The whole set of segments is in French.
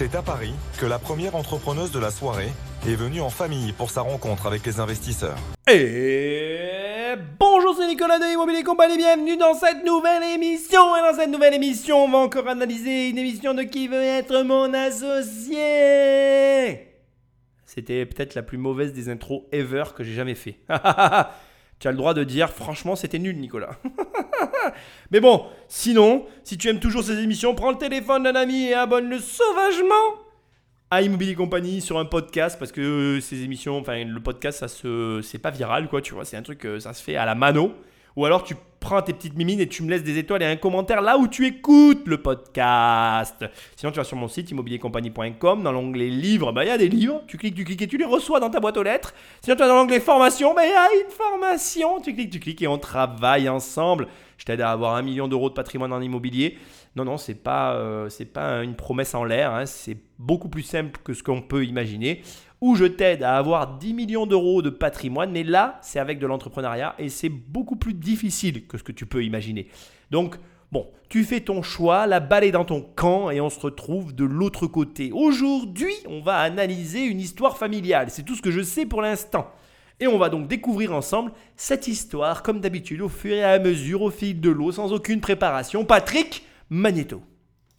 C'est à Paris que la première entrepreneuse de la soirée est venue en famille pour sa rencontre avec les investisseurs. Et bonjour, c'est Nicolas de Immobilier Compagnie, bienvenue dans cette nouvelle émission. Et dans cette nouvelle émission, on va encore analyser une émission de qui veut être mon associé. C'était peut-être la plus mauvaise des intros ever que j'ai jamais fait. tu as le droit de dire, franchement, c'était nul, Nicolas. Mais bon, sinon, si tu aimes toujours ces émissions, prends le téléphone d'un ami et abonne-le sauvagement à Immobilier Compagnie sur un podcast parce que euh, ces émissions, enfin le podcast, ça se, c'est pas viral quoi, tu vois, c'est un truc, euh, ça se fait à la mano. Ou alors tu prends tes petites mimines et tu me laisses des étoiles et un commentaire là où tu écoutes le podcast. Sinon, tu vas sur mon site immobiliercompagnie.com, dans l'onglet livres, bah, il y a des livres, tu cliques, tu cliques et tu les reçois dans ta boîte aux lettres. Sinon, tu vas dans l'onglet formation, bah, il y a une formation, tu cliques, tu cliques et on travaille ensemble. Je t'aide à avoir un million d'euros de patrimoine en immobilier. Non, non, c'est pas, euh, pas une promesse en l'air, hein. c'est beaucoup plus simple que ce qu'on peut imaginer où je t'aide à avoir 10 millions d'euros de patrimoine, mais là, c'est avec de l'entrepreneuriat et c'est beaucoup plus difficile que ce que tu peux imaginer. Donc, bon, tu fais ton choix, la balle est dans ton camp et on se retrouve de l'autre côté. Aujourd'hui, on va analyser une histoire familiale, c'est tout ce que je sais pour l'instant. Et on va donc découvrir ensemble cette histoire, comme d'habitude, au fur et à mesure, au fil de l'eau, sans aucune préparation. Patrick Magneto.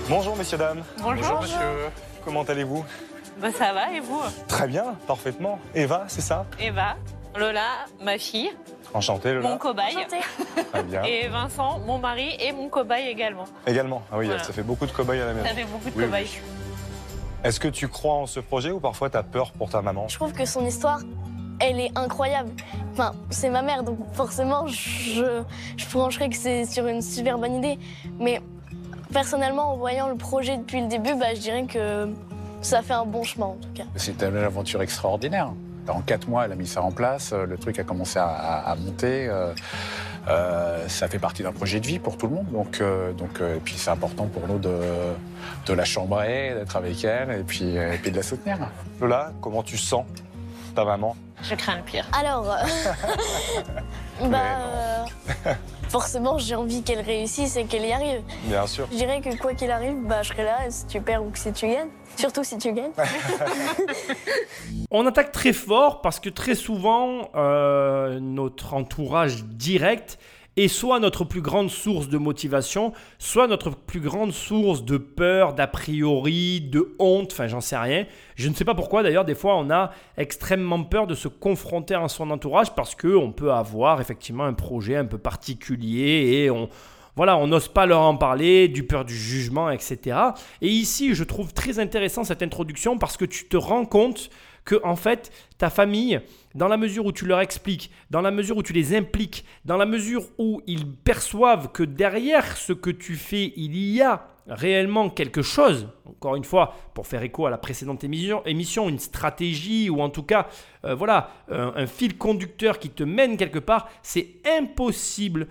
Bonjour messieurs, dames. Bonjour. monsieur. Comment allez-vous? Bah, ça va et vous Très bien, parfaitement. Eva, c'est ça Eva, Lola, ma fille, Enchanté, Lola. mon cobaye. Très bien. Et Vincent, mon mari et mon cobaye également. Également. Ah oui, Voilà. ça fait beaucoup de cobayes à la maison. Ça fait beaucoup de Oui, cobayes. Est-ce que tu crois en ce projet ou parfois tu as peur pour ta maman? Je trouve que son histoire, elle est incroyable. Enfin, c'est ma mère, donc forcément, je, je pencherais que c'est sur une super bonne idée. Mais personnellement, en voyant le projet depuis le début, bah, je dirais que ça fait un bon chemin en tout cas. C'était une aventure extraordinaire. En quatre mois, elle a mis ça en place, euh, le truc a commencé à, à- à monter. euh, euh, ça fait partie d'un projet de vie pour tout le monde. Donc, euh, donc, euh, et puis c'est important pour nous de, de la chambrer, d'être avec elle et puis, et puis de la soutenir. Lola, comment tu sens ta maman Je crains le pire. Alors, euh, bah, euh, forcément, j'ai envie qu'elle réussisse et qu'elle y arrive. Bien sûr. Je dirais que quoi qu'il arrive, bah, je serai là si tu perds ou que si tu gagnes. Surtout si tu gagnes. On attaque très fort parce que très souvent, euh, notre entourage direct est soit notre plus grande source de motivation, soit notre plus grande source de peur, d'a priori, de honte, enfin j'en sais rien. Je ne sais pas pourquoi d'ailleurs, des fois on a extrêmement peur de se confronter à son entourage parce qu'on peut avoir effectivement un projet un peu particulier et on, voilà, on n'ose pas leur en parler, du peur du jugement, etc. Et ici, je trouve très intéressant cette introduction parce que tu te rends compte que en fait, ta famille, dans la mesure où tu leur expliques, dans la mesure où tu les impliques, dans la mesure où ils perçoivent que derrière ce que tu fais, il y a réellement quelque chose, encore une fois, pour faire écho à la précédente émission, une stratégie ou en tout cas, euh, voilà, un fil conducteur qui te mène quelque part, c'est impossible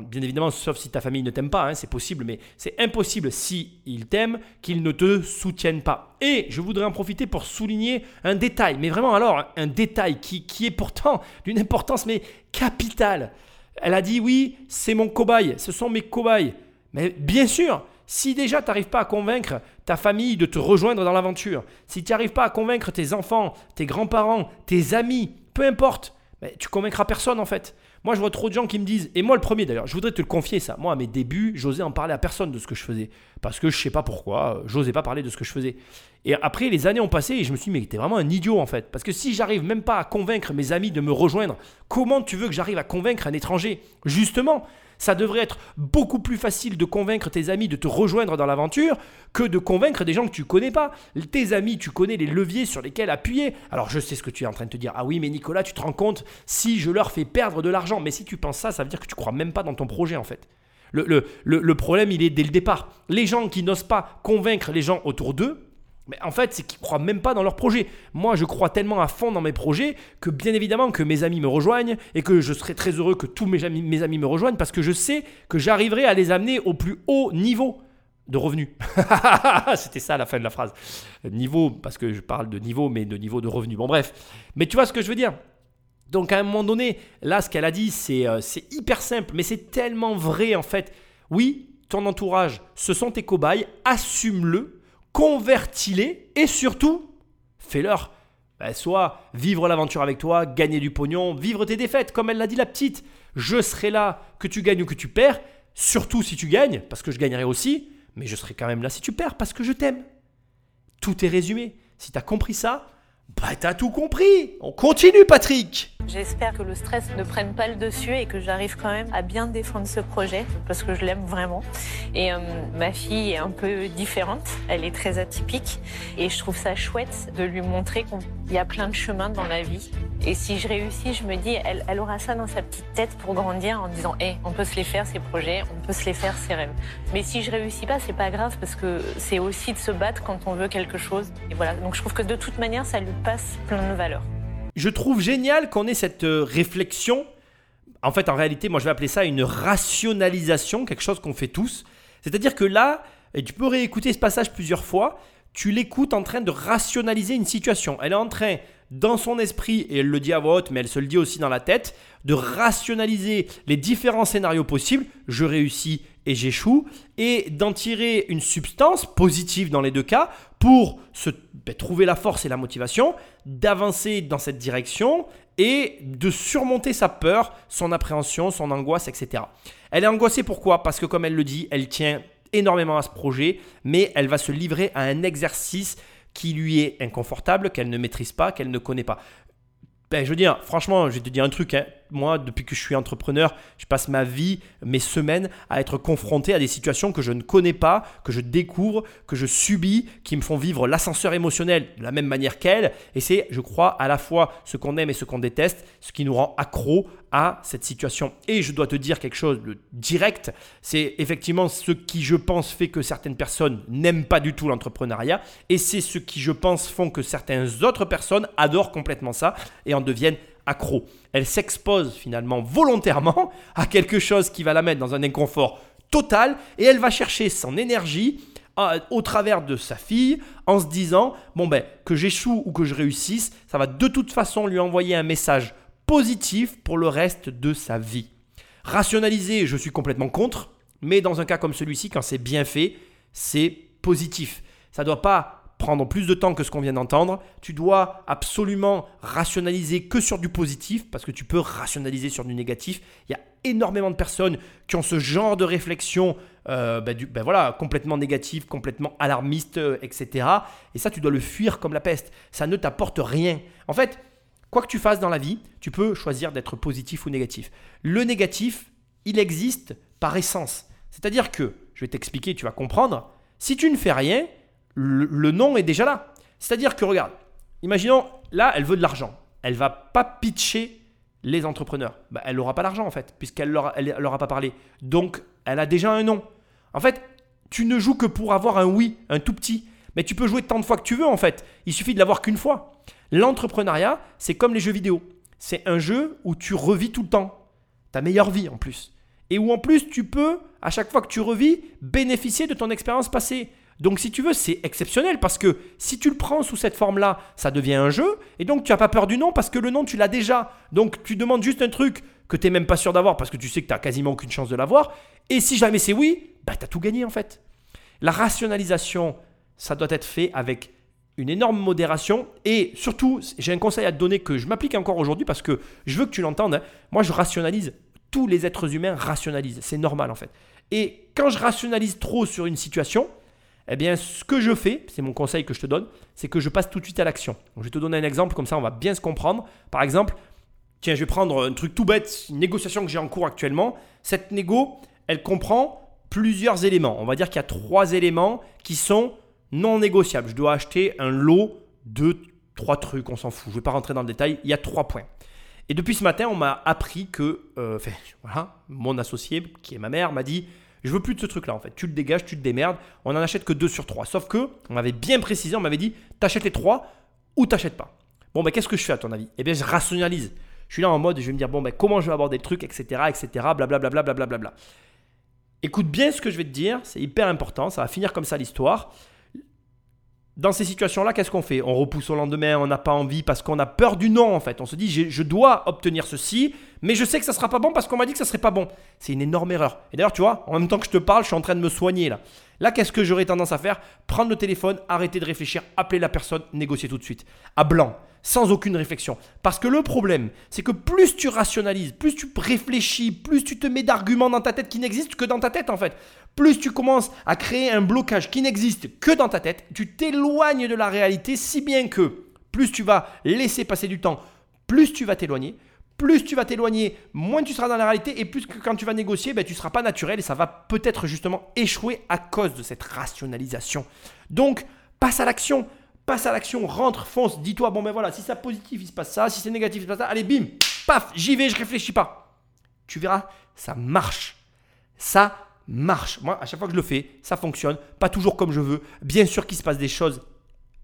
Bien évidemment, sauf si ta famille ne t'aime pas, hein, c'est possible, mais c'est impossible si t'aiment qu'ils ne te soutiennent pas. Et je voudrais en profiter pour souligner un détail, mais vraiment alors un détail qui, qui est pourtant d'une importance mais capitale. Elle a dit oui, c'est mon cobaye, ce sont mes cobayes. Mais bien sûr, si déjà tu n'arrives pas à convaincre ta famille de te rejoindre dans l'aventure, si tu n'arrives pas à convaincre tes enfants, tes grands-parents, tes amis, peu importe, mais tu convaincras personne en fait. Moi, je vois trop de gens qui me disent, et moi le premier d'ailleurs, je voudrais te le confier ça. Moi, à mes débuts, j'osais en parler à personne de ce que je faisais. Parce que je sais pas pourquoi, euh, j'osais pas parler de ce que je faisais. Et après, les années ont passé et je me suis dit, mais t'es vraiment un idiot en fait. Parce que si j'arrive même pas à convaincre mes amis de me rejoindre, comment tu veux que j'arrive à convaincre un étranger? Justement, ça devrait être beaucoup plus facile de convaincre tes amis de te rejoindre dans l'aventure que de convaincre des gens que tu connais pas. Tes amis, tu connais les leviers sur lesquels appuyer. Alors je sais ce que tu es en train de te dire. Ah oui, mais Nicolas, tu te rends compte si je leur fais perdre de l'argent. Mais si tu penses ça, ça veut dire que tu crois même pas dans ton projet en fait. Le, le- le- problème, il est dès le départ. Les gens qui n'osent pas convaincre les gens autour d'eux, mais en fait, c'est qu'ils croient même pas dans leur projet. Moi, je crois tellement à fond dans mes projets que bien évidemment que mes amis me rejoignent et que je serai très heureux que tous mes amis, mes amis me rejoignent parce que je sais que j'arriverai à les amener au plus haut niveau de revenus. C'était ça la fin de la phrase. Niveau, parce que je parle de niveau, mais de niveau de revenus. Bon, bref. Mais tu vois ce que je veux dire? Donc à un moment donné, là, ce qu'elle a dit, c'est euh, hyper simple, mais c'est tellement vrai en fait. Oui, ton entourage, ce sont tes cobayes, assume-le, convertis-les et surtout, fais-leur bah, soit vivre l'aventure avec toi, gagner du pognon, vivre tes défaites, comme elle l'a dit la petite. Je serai là, que tu gagnes ou que tu perds, surtout si tu gagnes, parce que je gagnerai aussi, mais je serai quand même là si tu perds, parce que je t'aime. Tout est résumé. Si tu as compris ça, bah t'as tout compris. On continue Patrick. J'espère que le stress ne prenne pas le dessus et que j'arrive quand même à bien défendre ce projet parce que je l'aime vraiment. Et euh, ma fille est un peu différente, elle est très atypique et je trouve ça chouette de lui montrer qu'il y a plein de chemins dans la vie. Et si je réussis, je me dis, elle, aura ça dans sa petite tête pour grandir en disant, hé, on peut se les faire ces projets, on peut se les faire ces rêves. Mais si je réussis pas, c'est pas grave parce que c'est aussi de se battre quand on veut quelque chose. Et voilà. Donc je trouve que de toute manière, ça lui passe plein de valeurs. Je trouve génial qu'on ait cette euh, réflexion. En fait, en réalité, moi je vais appeler ça une rationalisation, quelque chose qu'on fait tous. C'est-à-dire que là, tu peux réécouter ce passage plusieurs fois, tu l'écoutes en train de rationaliser une situation. Elle est en train, dans son esprit, et elle le dit à voix haute, mais elle se le dit aussi dans la tête, de rationaliser les différents scénarios possibles. Je réussis et j'échoue. Et d'en tirer une substance positive dans les deux cas pour se, ben, trouver la force et la motivation, d'avancer dans cette direction et de surmonter sa peur, son appréhension, son angoisse, etc. Elle est angoissée pourquoi? Parce que comme elle le dit, elle tient énormément à ce projet, mais elle va se livrer à un exercice qui lui est inconfortable, qu'elle ne maîtrise pas, qu'elle ne connaît pas. Ben, je veux dire, franchement, je vais te dire un truc. Hein. Moi, depuis que je suis entrepreneur, je passe ma vie, mes semaines à être confronté à des situations que je ne connais pas, que je découvre, que je subis, qui me font vivre l'ascenseur émotionnel de la même manière qu'elle. Et c'est, je crois, à la fois ce qu'on aime et ce qu'on déteste, ce qui nous rend accro à cette situation. Et je dois te dire quelque chose de direct, c'est effectivement ce qui, je pense, fait que certaines personnes n'aiment pas du tout l'entrepreneuriat, et c'est ce qui, je pense, font que certaines autres personnes adorent complètement ça et en deviennent Elle s'expose finalement volontairement à quelque chose qui va la mettre dans un inconfort total, et elle va chercher son énergie au travers de sa fille en se disant bon ben que j'échoue ou que je réussisse, ça va de toute façon lui envoyer un message positif pour le reste de sa vie. Rationaliser, je suis complètement contre, mais dans un cas comme celui-ci, quand c'est bien fait, c'est positif. Ça doit pas prendre plus de temps que ce qu'on vient d'entendre. Tu dois absolument rationaliser que sur du positif, parce que tu peux rationaliser sur du négatif. Il y a énormément de personnes qui ont ce genre de réflexion euh, ben ben voilà, complètement négative, complètement alarmiste, euh, etc. Et ça, tu dois le fuir comme la peste. Ça ne t'apporte rien. En fait, Quoi que tu fasses dans la vie, tu peux choisir d'être positif ou négatif. Le négatif, il existe par essence. C'est-à-dire que, je vais t'expliquer, tu vas comprendre, si tu ne fais rien, le, nom est déjà là. C'est-à-dire que, regarde, imaginons, là, elle veut de l'argent. Elle va pas pitcher les entrepreneurs. Bah, elle n'aura pas l'argent en fait, puisqu'elle ne leur, leur a pas parlé. Donc, elle a déjà un nom. En fait, tu ne joues que pour avoir un oui, un tout petit. Mais tu peux jouer tant de fois que tu veux en fait. Il suffit de l'avoir qu'une fois. L'entrepreneuriat, c'est comme les jeux vidéo. C'est un jeu où tu revis tout le temps. Ta meilleure vie en plus. Et où en plus tu peux, à chaque fois que tu revis, bénéficier de ton expérience passée. Donc si tu veux, c'est exceptionnel parce que si tu le prends sous cette forme-là, ça devient un jeu. Et donc tu n'as pas peur du nom parce que le nom, tu l'as déjà. Donc tu demandes juste un truc que tu n'es même pas sûr d'avoir parce que tu sais que tu n'as quasiment aucune chance de l'avoir. Et si jamais c'est oui, bah, tu as tout gagné en fait. La rationalisation, ça doit être fait avec une énorme modération et surtout, j'ai un conseil à te donner que je m'applique encore aujourd'hui parce que je veux que tu l'entendes. Hein. Moi, je rationalise. Tous les êtres humains rationalisent. C'est normal en fait. Et quand je rationalise trop sur une situation, eh bien, ce que je fais, c'est mon conseil que je te donne, c'est que je passe tout de suite à l'action. Je vais te donner un exemple, comme ça on va bien se comprendre. Par exemple, tiens, je vais prendre un truc tout bête, une négociation que j'ai en cours actuellement. Cette négo, elle comprend plusieurs éléments. On va dire qu'il y a trois éléments qui sont non négociable. Je dois acheter un lot de trois trucs, on s'en fout. Je ne vais pas rentrer dans le détail. Il y a trois points. Et depuis ce matin, on m'a appris que, euh, voilà, mon associé, qui est ma mère, m'a dit Je veux plus de ce truc-là, en fait. Tu le dégages, tu te démerdes. On n'en achète que deux sur trois. Sauf que, on m'avait bien précisé, on m'avait dit T'achètes les trois ou t'achètes pas. Bon, ben, qu'est-ce que je fais à ton avis? Eh bien, je rationalise. Je suis là en mode, je vais me dire Bon, ben, comment je vais aborder le truc, etc., etc., blablabla. Bla, bla, bla, Écoute bien ce que je vais te dire, c'est hyper important, ça va finir comme ça l'histoire dans ces situations-là, qu'est-ce qu'on fait? On repousse au lendemain, on n'a pas envie parce qu'on a peur du non en fait. On se dit je, dois obtenir ceci, mais je sais que ça sera pas bon parce qu'on m'a dit que ça serait pas bon. C'est une énorme erreur. Et d'ailleurs, tu vois, en même temps que je te parle, je suis en train de me soigner là. Là, qu'est-ce que j'aurais tendance à faire? Prendre le téléphone, arrêter de réfléchir, appeler la personne, négocier tout de suite. À blanc, sans aucune réflexion. Parce que le problème, c'est que plus tu rationalises, plus tu réfléchis, plus tu te mets d'arguments dans ta tête qui n'existent que dans ta tête en fait. Plus tu commences à créer un blocage qui n'existe que dans ta tête, tu t'éloignes de la réalité si bien que plus tu vas laisser passer du temps, plus tu vas t'éloigner, plus tu vas t'éloigner, moins tu seras dans la réalité et plus que quand tu vas négocier, ben, tu ne seras pas naturel et ça va peut-être justement échouer à cause de cette rationalisation. Donc, passe à l'action. Passe à l'action, rentre, fonce, dis-toi, bon ben voilà, si c'est positif, il se passe ça, si c'est négatif, il se passe ça, allez bim, paf, j'y vais, je réfléchis pas. Tu verras, ça marche. Ça marche. Moi, à chaque fois que je le fais, ça fonctionne, pas toujours comme je veux. Bien sûr qu'il se passe des choses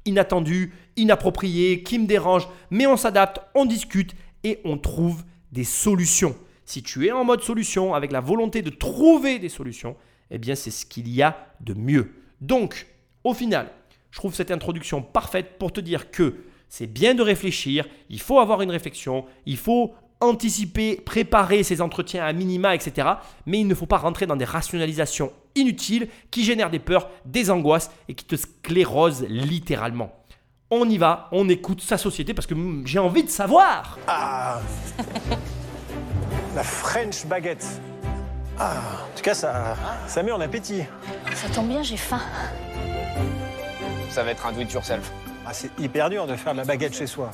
inattendues, inappropriées, qui me dérangent, mais on s'adapte, on discute et on trouve des solutions. Si tu es en mode solution, avec la volonté de trouver des solutions, eh bien c'est ce qu'il y a de mieux. Donc, au final, je trouve cette introduction parfaite pour te dire que c'est bien de réfléchir, il faut avoir une réflexion, il faut anticiper, préparer ses entretiens à minima, etc. Mais il ne faut pas rentrer dans des rationalisations inutiles qui génèrent des peurs, des angoisses et qui te sclérosent littéralement. On y va, on écoute sa société parce que j'ai envie de savoir. Ah La French baguette. Ah, en tout cas, ça, ça met en appétit. Ça tombe bien, j'ai faim. Ça va être un do it yourself. Ah, c'est hyper dur de faire de la baguette chez soi.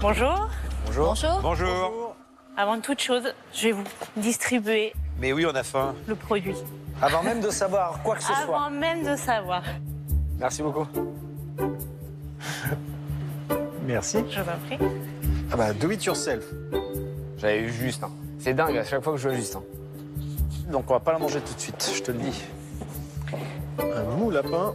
Bonjour. Bonjour. Bonjour. Bonjour. Avant toute chose, je vais vous distribuer Mais oui, on a faim. le produit. Avant même de savoir quoi que ce soit. Avant même de savoir. Merci beaucoup. Merci. Je vous en prie. Ah bah, do it yourself. J'avais eu Justin. C'est dingue à chaque fois que je vois Justin. Donc, on va pas la manger tout de suite, je te le dis. Un mou lapin,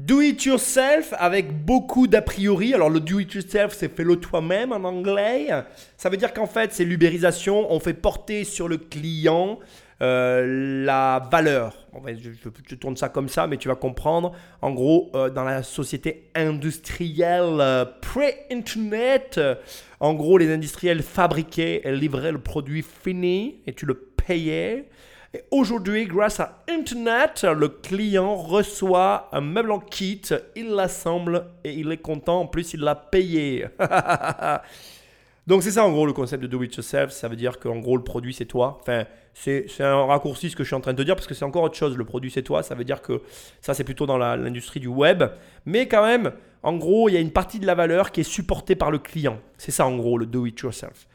Do it yourself avec beaucoup d'a priori. Alors le do it yourself, c'est fais-le toi-même en anglais. Ça veut dire qu'en fait, c'est l'ubérisation. On fait porter sur le client euh, la valeur. En fait, je, tourne ça comme ça, mais tu vas comprendre. En gros, euh, dans la société industrielle euh, pré-internet, en gros, les industriels fabriquaient et livraient le produit fini et tu le payais. Et aujourd'hui, grâce à Internet, le client reçoit un meuble en kit, il l'assemble et il est content. En plus, il l'a payé. Donc c'est ça en gros le concept de do it yourself. Ça veut dire qu'en gros le produit c'est toi. Enfin c'est un raccourci ce que je suis en train de te dire parce que c'est encore autre chose. Le produit c'est toi. Ça veut dire que ça c'est plutôt dans l'industrie du web. Mais quand même, en gros il y a une partie de la valeur qui est supportée par le client. C'est ça en gros le do it yourself.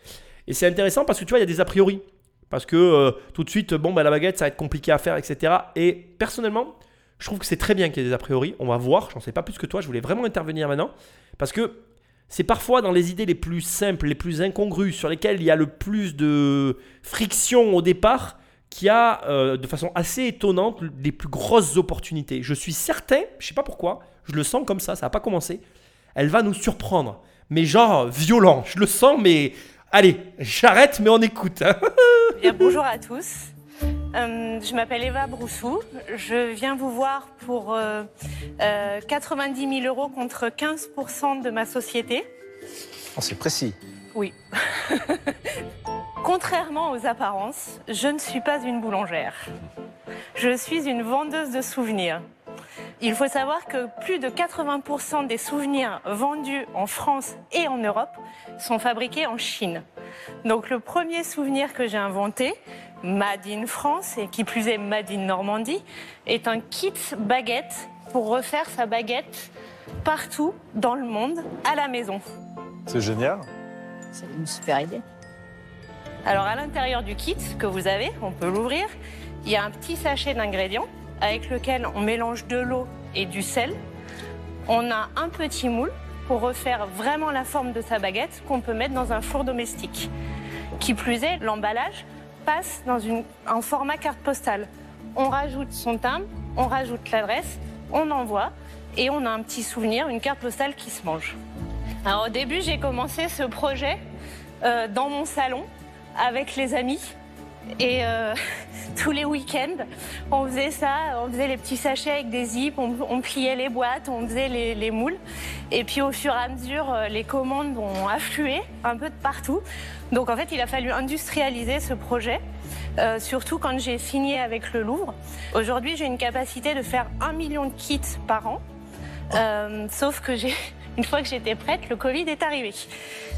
Et c'est intéressant parce que tu vois il y a des a priori. Parce que euh, tout de suite, bon, bah, la baguette, ça va être compliqué à faire, etc. Et personnellement, je trouve que c'est très bien qu'il y ait des a priori. On va voir, j'en sais pas plus que toi, je voulais vraiment intervenir maintenant. Parce que c'est parfois dans les idées les plus simples, les plus incongrues, sur lesquelles il y a le plus de friction au départ, qu'il y a euh, de façon assez étonnante les plus grosses opportunités. Je suis certain, je sais pas pourquoi, je le sens comme ça, ça n'a pas commencé. Elle va nous surprendre. Mais genre violent, je le sens, mais allez, j'arrête, mais on écoute. hein. Bien, bonjour à tous. Euh, je m'appelle Eva Broussou. Je viens vous voir pour euh, euh, 90 000 euros contre 15 de ma société. Oh, c'est précis. Oui. Contrairement aux apparences, je ne suis pas une boulangère. Je suis une vendeuse de souvenirs. Il faut savoir que plus de 80% des souvenirs vendus en France et en Europe sont fabriqués en Chine. Donc le premier souvenir que j'ai inventé, Made in France et qui plus est Made in Normandie, est un kit baguette pour refaire sa baguette partout dans le monde à la maison. C'est génial. C'est une super idée. Alors à l'intérieur du kit que vous avez, on peut l'ouvrir, il y a un petit sachet d'ingrédients avec lequel on mélange de l'eau et du sel. On a un petit moule pour refaire vraiment la forme de sa baguette qu'on peut mettre dans un four domestique. Qui plus est, l'emballage passe dans en format carte postale. On rajoute son timbre, on rajoute l'adresse, on envoie et on a un petit souvenir, une carte postale qui se mange. Alors au début, j'ai commencé ce projet euh, dans mon salon avec les amis Et euh, tous les week-ends, on faisait ça, on faisait les petits sachets avec des zips, on, pliait les boîtes, on faisait les, les moules. Et puis au fur et à mesure, euh, les commandes ont afflué un peu de partout. Donc en fait, il a fallu industrialiser ce projet. euh, surtout quand j'ai signé avec le Louvre. Aujourd'hui, j'ai une capacité de faire un million de kits par an. Sauf que j'ai, une fois que j'étais prête, le Covid est arrivé.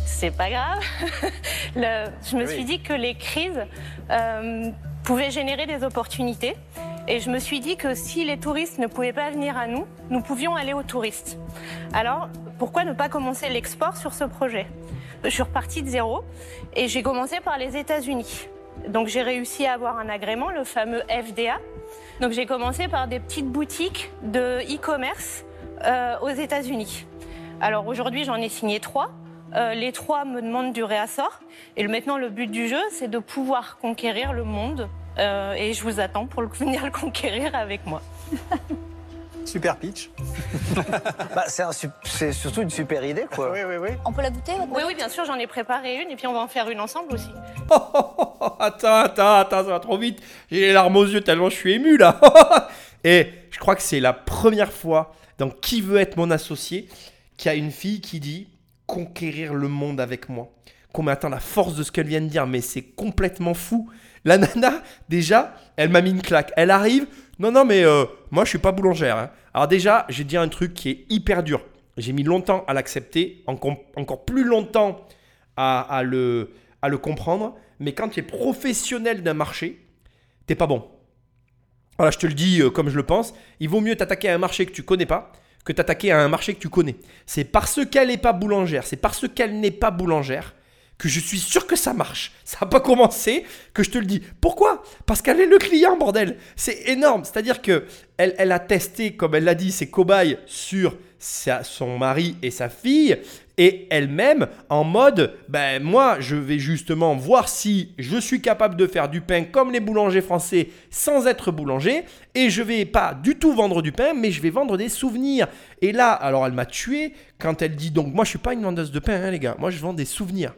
C'est pas grave. Le- je me Oui. suis dit que les crises euh, pouvaient générer des opportunités. Et je me suis dit que si les touristes ne pouvaient pas venir à nous, nous pouvions aller aux touristes. Alors, pourquoi ne pas commencer l'export sur ce projet? Je suis repartie de zéro et j'ai commencé par les États-Unis. Donc j'ai réussi à avoir un agrément, le fameux FDA. Donc j'ai commencé par des petites boutiques de e-commerce euh, aux États-Unis. Alors aujourd'hui, j'en ai signé trois. Euh, les trois me demandent du réassort. Et maintenant, le but du jeu, c'est de pouvoir conquérir le monde. Euh, et je vous attends pour le- venir le conquérir avec moi. Super pitch. Bah, c'est un sup- c'est surtout une super idée, quoi. Oui, oui, oui. On peut la goûter Oui, oui, bien sûr, j'en ai préparé une et puis on va en faire une ensemble aussi. Oh, oh, oh, oh, attends, attends, attends, ça va trop vite. J'ai les larmes aux yeux tellement je suis ému là. Et je crois que c'est la première fois dans Qui veut être mon associé qu'il y a une fille qui dit conquérir le monde avec moi. Qu'on attend la force de ce qu'elle vient de dire, mais c'est complètement fou. La nana, déjà, elle m'a mis une claque. Elle arrive. Non, non, mais euh, moi, je suis pas boulangère. hein. Alors déjà, j'ai dit un truc qui est hyper dur. J'ai mis longtemps à l'accepter, encore, plus longtemps à, à le, à le comprendre. Mais quand tu es professionnel d'un marché, t'es pas bon. Voilà, je te le dis euh, comme je le pense. Il vaut mieux t'attaquer à un marché que tu connais pas que t'attaquer à un marché que tu connais. C'est parce qu'elle n'est pas boulangère, c'est parce qu'elle n'est pas boulangère que je suis sûr que ça marche. Ça n'a pas commencé que je te le dis. Pourquoi? Parce qu'elle est le client, bordel. C'est énorme. C'est-à-dire que elle, a testé, comme elle l'a dit, ses cobayes sur son mari et sa fille, et elle-même en mode, ben moi, je vais justement voir si je suis capable de faire du pain comme les boulangers français sans être boulanger, et je vais pas du tout vendre du pain, mais je vais vendre des souvenirs. Et là, alors elle m'a tué quand elle dit donc moi je suis pas une vendeuse de pain, hein, les gars, moi je vends des souvenirs.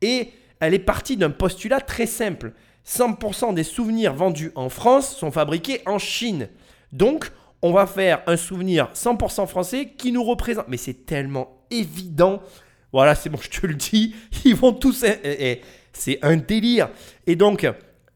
Et elle est partie d'un postulat très simple. 100% des souvenirs vendus en France sont fabriqués en Chine. Donc, on va faire un souvenir 100% français qui nous représente. Mais c'est tellement évident. Voilà, c'est bon, je te le dis. Ils vont tous... eh, eh, C'est un délire. Et donc,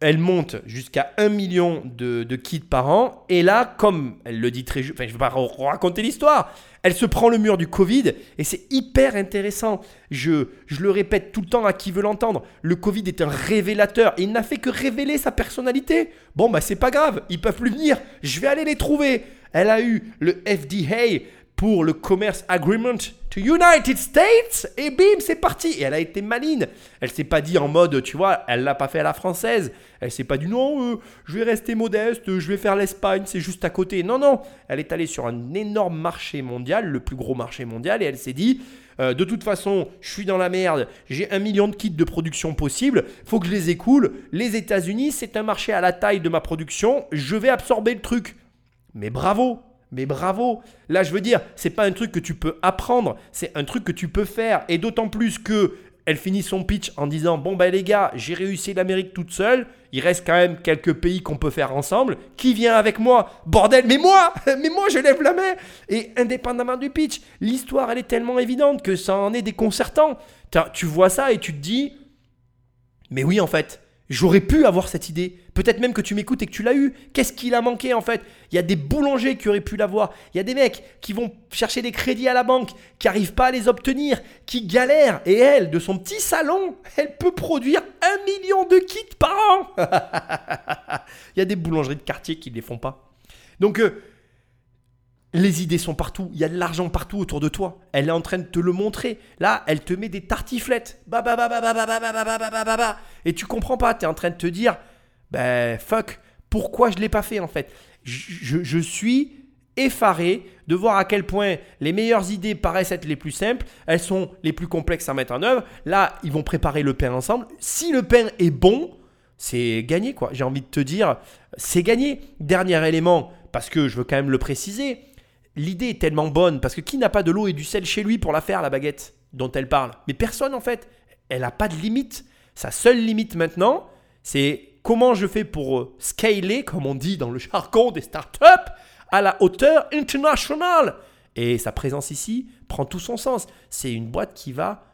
elle monte jusqu'à 1 million de, de kits par an. Et là, comme elle le dit très enfin, je ne vais pas ra- raconter l'histoire, elle se prend le mur du Covid et c'est hyper intéressant. Je, je le répète tout le temps à qui veut l'entendre. Le Covid est un révélateur il n'a fait que révéler sa personnalité. Bon, bah, c'est pas grave, ils peuvent plus venir. Je vais aller les trouver. Elle a eu le FDA pour le Commerce Agreement to United States et bim, c'est parti. Et elle a été maline. Elle s'est pas dit en mode, tu vois, elle l'a pas fait à la française. Elle s'est pas dit non, euh, je vais rester modeste, je vais faire l'Espagne, c'est juste à côté. Non, non, elle est allée sur un énorme marché mondial, le plus gros marché mondial, et elle s'est dit, euh, de toute façon, je suis dans la merde, j'ai un million de kits de production possible, faut que je les écoule. Les États-Unis, c'est un marché à la taille de ma production, je vais absorber le truc. Mais bravo, mais bravo. Là, je veux dire, c'est pas un truc que tu peux apprendre, c'est un truc que tu peux faire. Et d'autant plus que elle finit son pitch en disant Bon, ben les gars, j'ai réussi l'Amérique toute seule. Il reste quand même quelques pays qu'on peut faire ensemble. Qui vient avec moi? Bordel, mais moi Mais moi, je lève la main Et indépendamment du pitch, l'histoire, elle est tellement évidente que ça en est déconcertant. Tu vois ça et tu te dis mais oui, en fait, j'aurais pu avoir cette idée. Peut-être même que tu m'écoutes et que tu l'as eu. Qu'est-ce qu'il a manqué en fait? Il y a des boulangers qui auraient pu l'avoir. Il y a des mecs qui vont chercher des crédits à la banque, qui n'arrivent pas à les obtenir, qui galèrent. Et elle, de son petit salon, elle peut produire un million de kits par an. Il y a des boulangeries de quartier qui ne les font pas. Donc, euh, les idées sont partout, il y a de l'argent partout autour de toi. Elle est en train de te le montrer. Là, elle te met des tartiflettes. Ba, ba, ba, ba, ba, ba, ba, ba, ba, ba, ba, ba, ba, ba. Et tu comprends pas, tu es en train de te dire ben fuck, pourquoi je l'ai pas fait en fait je suis effaré de voir à quel point les meilleures idées paraissent être les plus simples, elles sont les plus complexes à mettre en œuvre. Là, ils vont préparer le pain ensemble. Si le pain est bon, c'est gagné quoi. J'ai envie de te dire, c'est gagné. Dernier élément, parce que je veux quand même le préciser, l'idée est tellement bonne, parce que qui n'a pas de l'eau et du sel chez lui pour la faire, la baguette dont elle parle? Mais personne en fait. Elle n'a pas de limite. Sa seule limite maintenant, c'est comment je fais pour euh, scaler, comme on dit dans le jargon des startups, à la hauteur internationale. Et sa présence ici prend tout son sens. C'est une boîte qui va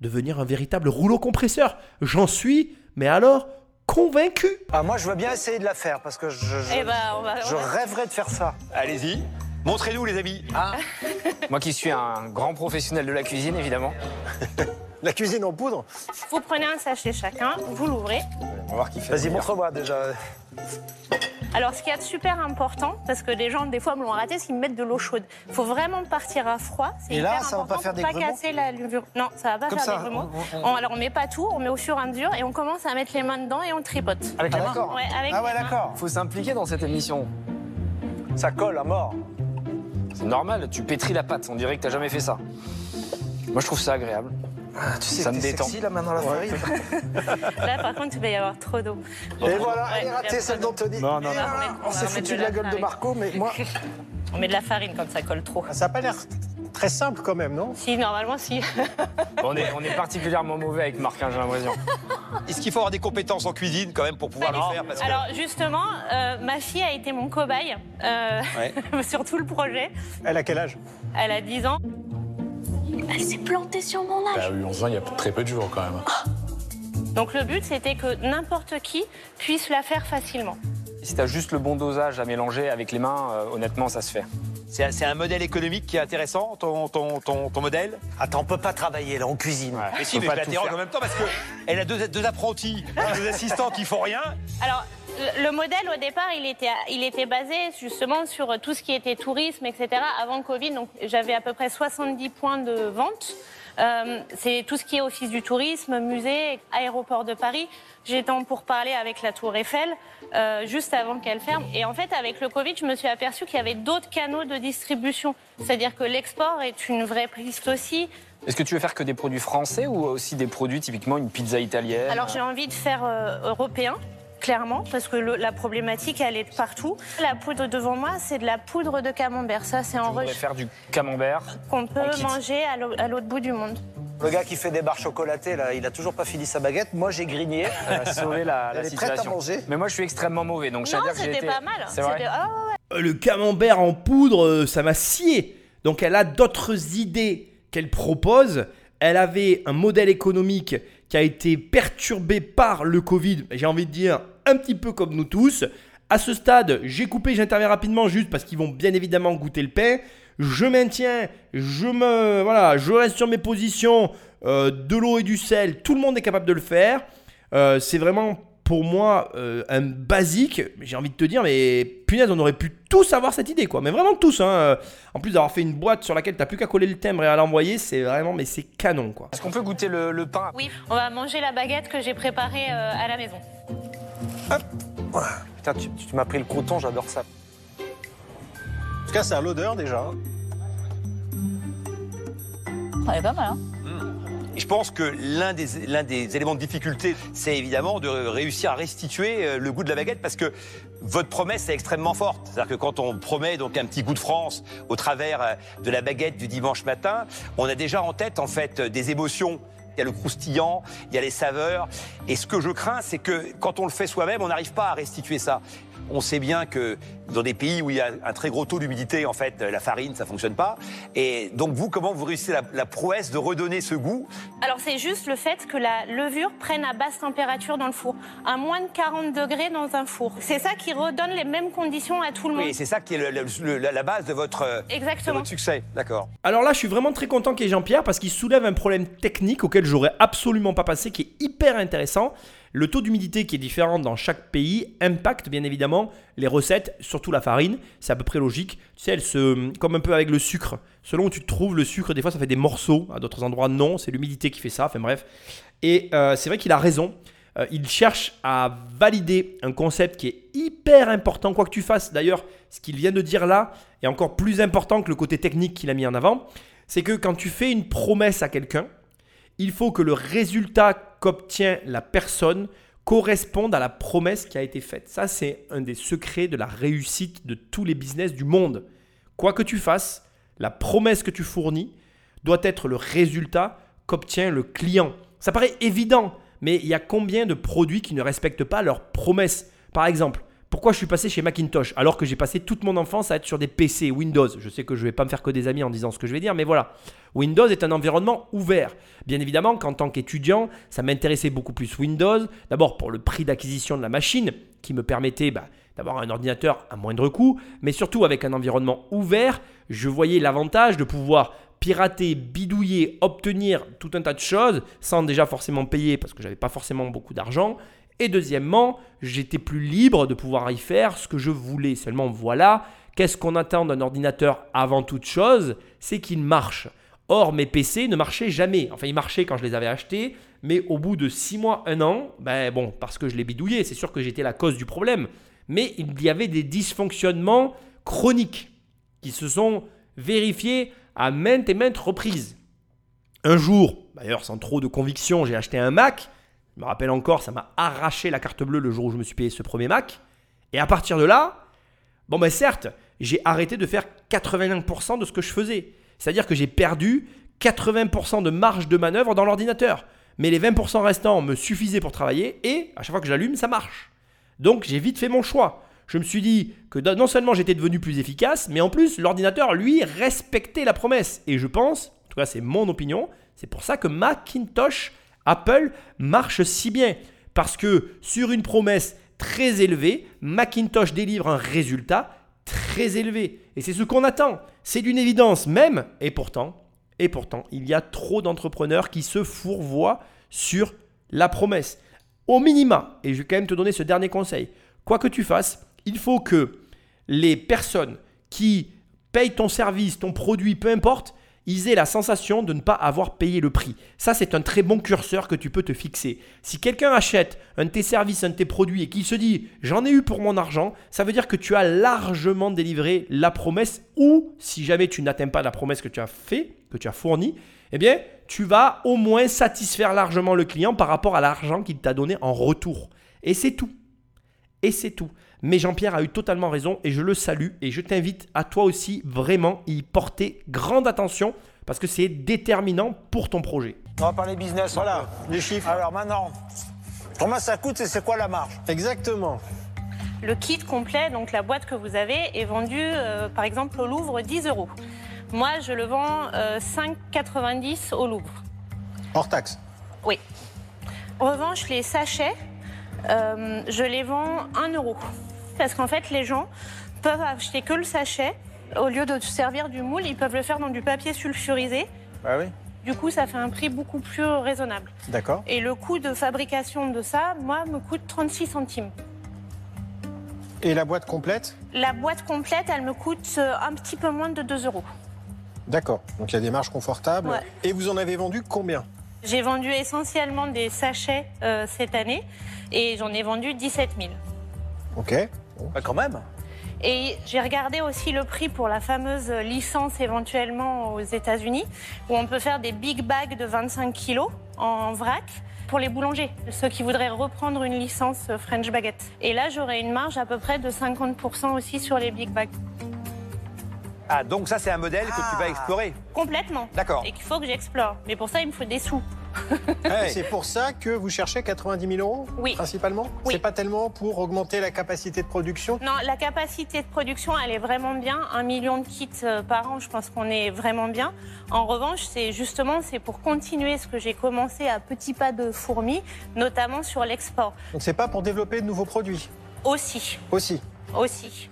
devenir un véritable rouleau compresseur. J'en suis, mais alors, convaincu. Ah, moi, je veux bien essayer de la faire parce que je, je- Eh ben, on va. je on va- rêverais de faire ça. Allez-y. Montrez-nous, les amis. Moi qui suis un grand professionnel de la cuisine, évidemment. La cuisine en poudre Vous prenez un sachet chacun, vous l'ouvrez. On va voir qui fait. Vas-y, montre-moi déjà. Alors, ce qui est super important, parce que les gens, des fois, me l'ont raté, c'est qu'ils mettent de l'eau chaude. Il faut vraiment partir à froid. C'est Et là, ça va pas faire des grumeaux casser la levure. Non, ça va pas Comme faire ça, des grumeaux. on- on- On- alors, on met pas tout, on met au fur et à mesure et on commence à mettre les mains dedans et on tripote. Avec Ah, d'accord. Ouais, avec Ah ouais, les d'accord. Faut s'impliquer dans cette émission. Ça colle à mort. C'est normal, tu pétris la pâte, on dirait que t'as jamais fait ça. Moi je trouve ça agréable. Ah, tu sais Ça me détend. sexy là maintenant la farine. Là, par contre, il va y avoir trop d'eau. Et voilà, Ouais, elle est ratée celle d'Anthony. Non, non, non. voilà, On s'est foutu de la la gueule de. Marco, mais moi. On met de la farine quand ça colle trop. Ah, Ça n'a pas l'air très simple quand même, non? Si, normalement, si. On est, on est particulièrement mauvais avec Marc, hein, j'ai l'impression. Est-ce qu'il faut avoir des compétences en cuisine quand même pour pouvoir le faire? parce que- Alors, justement, euh, ma fille a été mon cobaye euh, Ouais. sur tout le projet. Elle a quel âge? Elle a 10 ans. Elle s'est plantée sur mon âge. T'as eu 11 ans il y a très peu de jours quand même. Donc, le but, c'était que n'importe qui puisse la faire facilement. Si t'as juste le bon dosage à mélanger avec les mains, euh, honnêtement, ça se fait. c'est un- modèle économique qui est intéressant, ton, ton, ton, ton modèle? Attends, on peut pas travailler là, on cuisine. Mais si, mais pas je l'interroge en même temps parce qu'elle a deux, deux apprentis, deux assistants qui font rien. Alors, le- le modèle, au départ, il était, il était basé justement sur tout ce qui était tourisme, etc. Avant Covid, donc j'avais à peu près 70 points de vente. Euh, c'est tout ce qui est office du tourisme, musée, aéroport de Paris. J'étais en pourparlers avec la Tour Eiffel euh, juste avant qu'elle ferme. Et en fait, avec le Covid, je me suis aperçue qu'il y avait d'autres canaux de distribution. C'est-à-dire que l'export est une vraie piste aussi. Est-ce que tu veux faire que des produits français ou aussi des produits, typiquement une pizza italienne Alors j'ai envie de faire euh, européen, clairement, parce que le- la problématique, elle est de partout. La poudre devant moi, c'est de la poudre de camembert. Ça, c'est en voudrais ruche faire du camembert qu'on peut manger à l'au- à l'autre bout du monde. Le gars qui fait des barres chocolatées, là, il a toujours pas fini sa baguette. Moi, j'ai grigné. Ça va sauver la, la Elle est prête à situation. manger. Mais moi, je suis extrêmement mauvais, donc je Non, j'ai c'était été- pas mal. C'est vrai. Ah ouais. Euh, Le camembert en poudre, euh, ça m'a scié. Donc elle a d'autres idées qu'elle propose. Elle avait un modèle économique qui a été perturbé par le Covid, j'ai envie de dire un petit peu comme nous tous. À ce stade, j'ai coupé, j'interviens rapidement juste parce qu'ils vont bien évidemment goûter le pain. Je maintiens, je me voilà, je reste sur mes positions, euh, de l'eau et du sel, tout le monde est capable de le faire. Euh, c'est vraiment pour moi euh, un basique. J'ai envie de te dire, mais punaise, on aurait pu tous avoir cette idée, quoi. Mais vraiment tous. Hein. En plus d'avoir fait une boîte sur laquelle t'as plus qu'à coller le timbre et à l'envoyer, c'est vraiment, mais c'est canon, quoi. Est-ce qu'on peut goûter le, le pain? Oui, on va manger la baguette que j'ai préparée euh, à la maison. Putain, tu, tu m'as pris le croûton, j'adore ça. En tout cas, ça a l'odeur déjà. hein. Elle est pas mal, hein Et je pense que l'un des, l'un des éléments de difficulté, c'est évidemment de réussir à restituer euh, le goût de la baguette parce que votre promesse est extrêmement forte. C'est-à-dire que quand on promet donc un petit goût de France au travers euh, de la baguette du dimanche matin, on a déjà en tête en fait euh, des émotions. Il y a le croustillant, il y a les saveurs. Et ce que je crains, c'est que quand on le fait soi-même, on n'arrive pas à restituer ça. On sait bien que dans des pays où il y a un très gros taux d'humidité, en fait, la farine, ça fonctionne pas. Et donc vous, comment vous réussissez la, la prouesse de redonner ce goût? Alors c'est juste le fait que la levure prenne à basse température dans le four, à moins de 40 degrés dans un four. C'est ça qui redonne les mêmes conditions à tout le monde. Oui, c'est ça qui est le- le- le- la base de votre, euh, de Exactement. votre succès. D'accord. Alors là, je suis vraiment très content qu'il y ait Jean-Pierre parce qu'il soulève un problème technique auquel j'aurais absolument pas passé, qui est hyper intéressant. Le taux d'humidité qui est différent dans chaque pays impacte bien évidemment les recettes, surtout la farine. C'est à peu près logique. Tu sais, elle se, comme un peu avec le sucre. Selon où tu trouves le sucre, des fois ça fait des morceaux, à d'autres endroits non. C'est l'humidité qui fait ça. Enfin bref. Et euh, c'est vrai qu'il a raison. Euh, il cherche à valider un concept qui est hyper important, quoi que tu fasses. D'ailleurs, ce qu'il vient de dire là est encore plus important que le côté technique qu'il a mis en avant. C'est que quand tu fais une promesse à quelqu'un, il faut que le résultat qu'obtient la personne corresponde à la promesse qui a été faite. Ça, c'est un des secrets de la réussite de tous les business du monde. Quoi que tu fasses, la promesse que tu fournis doit être le résultat qu'obtient le client. Ça paraît évident, mais il y a combien de produits qui ne respectent pas leurs promesses? Par exemple, pourquoi je suis passé chez Macintosh alors que j'ai passé toute mon enfance à être sur des PC Windows? Je sais que je ne vais pas me faire que des amis en disant ce que je vais dire, mais voilà. Windows est un environnement ouvert. Bien évidemment qu'en tant qu'étudiant, ça m'intéressait beaucoup plus Windows. D'abord pour le prix d'acquisition de la machine qui me permettait bah, d'avoir un ordinateur à moindre coût, mais surtout avec un environnement ouvert, je voyais l'avantage de pouvoir pirater, bidouiller, obtenir tout un tas de choses sans déjà forcément payer parce que j'avais pas forcément beaucoup d'argent et deuxièmement, j'étais plus libre de pouvoir y faire ce que je voulais. Seulement voilà, qu'est-ce qu'on attend d'un ordinateur avant toute chose? C'est qu'il marche. Or, mes PC ne marchaient jamais. Enfin, ils marchaient quand je les avais achetés, mais au bout de 6 mois, 1 an, ben bon, parce que je les bidouillais, c'est sûr que j'étais la cause du problème. Mais il y avait des dysfonctionnements chroniques qui se sont vérifiés à maintes et maintes reprises. Un jour, d'ailleurs sans trop de conviction, j'ai acheté un Mac je me rappelle encore, ça m'a arraché la carte bleue le jour où je me suis payé ce premier Mac. Et à partir de là, bon ben certes, j'ai arrêté de faire 81% de ce que je faisais. C'est-à-dire que j'ai perdu 80% de marge de manœuvre dans l'ordinateur. Mais les 20% restants me suffisaient pour travailler et à chaque fois que j'allume, ça marche. Donc j'ai vite fait mon choix. Je me suis dit que non seulement j'étais devenu plus efficace, mais en plus l'ordinateur, lui, respectait la promesse. Et je pense, en tout cas c'est mon opinion, c'est pour ça que Macintosh Apple marche si bien parce que sur une promesse très élevée, Macintosh délivre un résultat très élevé. Et c'est ce qu'on attend. C'est d'une évidence même. Et pourtant, et pourtant, il y a trop d'entrepreneurs qui se fourvoient sur la promesse. Au minima, et je vais quand même te donner ce dernier conseil, quoi que tu fasses, il faut que les personnes qui payent ton service, ton produit, peu importe, ils aient la sensation de ne pas avoir payé le prix. Ça, c'est un très bon curseur que tu peux te fixer. Si quelqu'un achète un de tes services, un de tes produits et qu'il se dit j'en ai eu pour mon argent, ça veut dire que tu as largement délivré la promesse ou si jamais tu n'atteins pas la promesse que tu as fait, que tu as fournie, eh bien, tu vas au moins satisfaire largement le client par rapport à l'argent qu'il t'a donné en retour. Et c'est tout. Et c'est tout. Mais Jean-Pierre a eu totalement raison et je le salue et je t'invite à toi aussi vraiment y porter grande attention parce que c'est déterminant pour ton projet. On va parler business. Voilà, les chiffres. Alors maintenant, comment ça coûte et c'est quoi la marge? Exactement. Le kit complet, donc la boîte que vous avez, est vendu euh, par exemple au Louvre 10 euros. Moi, je le vends 5,90 euh, au Louvre. Hors taxe Oui. En revanche, les sachets, euh, je les vends 1 euro. Parce qu'en fait, les gens peuvent acheter que le sachet. Au lieu de servir du moule, ils peuvent le faire dans du papier sulfurisé. Oui. Du coup, ça fait un prix beaucoup plus raisonnable. D'accord. Et le coût de fabrication de ça, moi, me coûte 36 centimes. Et la boîte complète? La boîte complète, elle me coûte euh, un petit peu moins de 2 euros. D'accord. Donc il y a des marges confortables. Et vous en avez vendu combien? J'ai vendu essentiellement des sachets euh, cette année et j'en ai vendu 17 000. Ok. Bah, quand même. Et j'ai regardé aussi le prix pour la fameuse licence éventuellement aux États-Unis, où on peut faire des big bags de 25 kilos en vrac pour les boulangers, ceux qui voudraient reprendre une licence French Baguette. Et là, j'aurais une marge à peu près de 50% aussi sur les big bags. Ah, donc ça, c'est un modèle que tu vas explorer Complètement. D'accord. Et qu'il faut que j'explore. Mais pour ça, il me faut des sous. C'est pour ça que vous cherchez 90 000 euros Oui. Principalement? Oui. C'est pas tellement pour augmenter la capacité de production? Non, la capacité de production, elle est vraiment bien. Un million de kits euh, par an, je pense qu'on est vraiment bien. En revanche, c'est justement c'est pour continuer ce que j'ai commencé à petits pas de fourmi, notamment sur l'export. Donc c'est pas pour développer de nouveaux produits? Aussi, Aussi. aussi.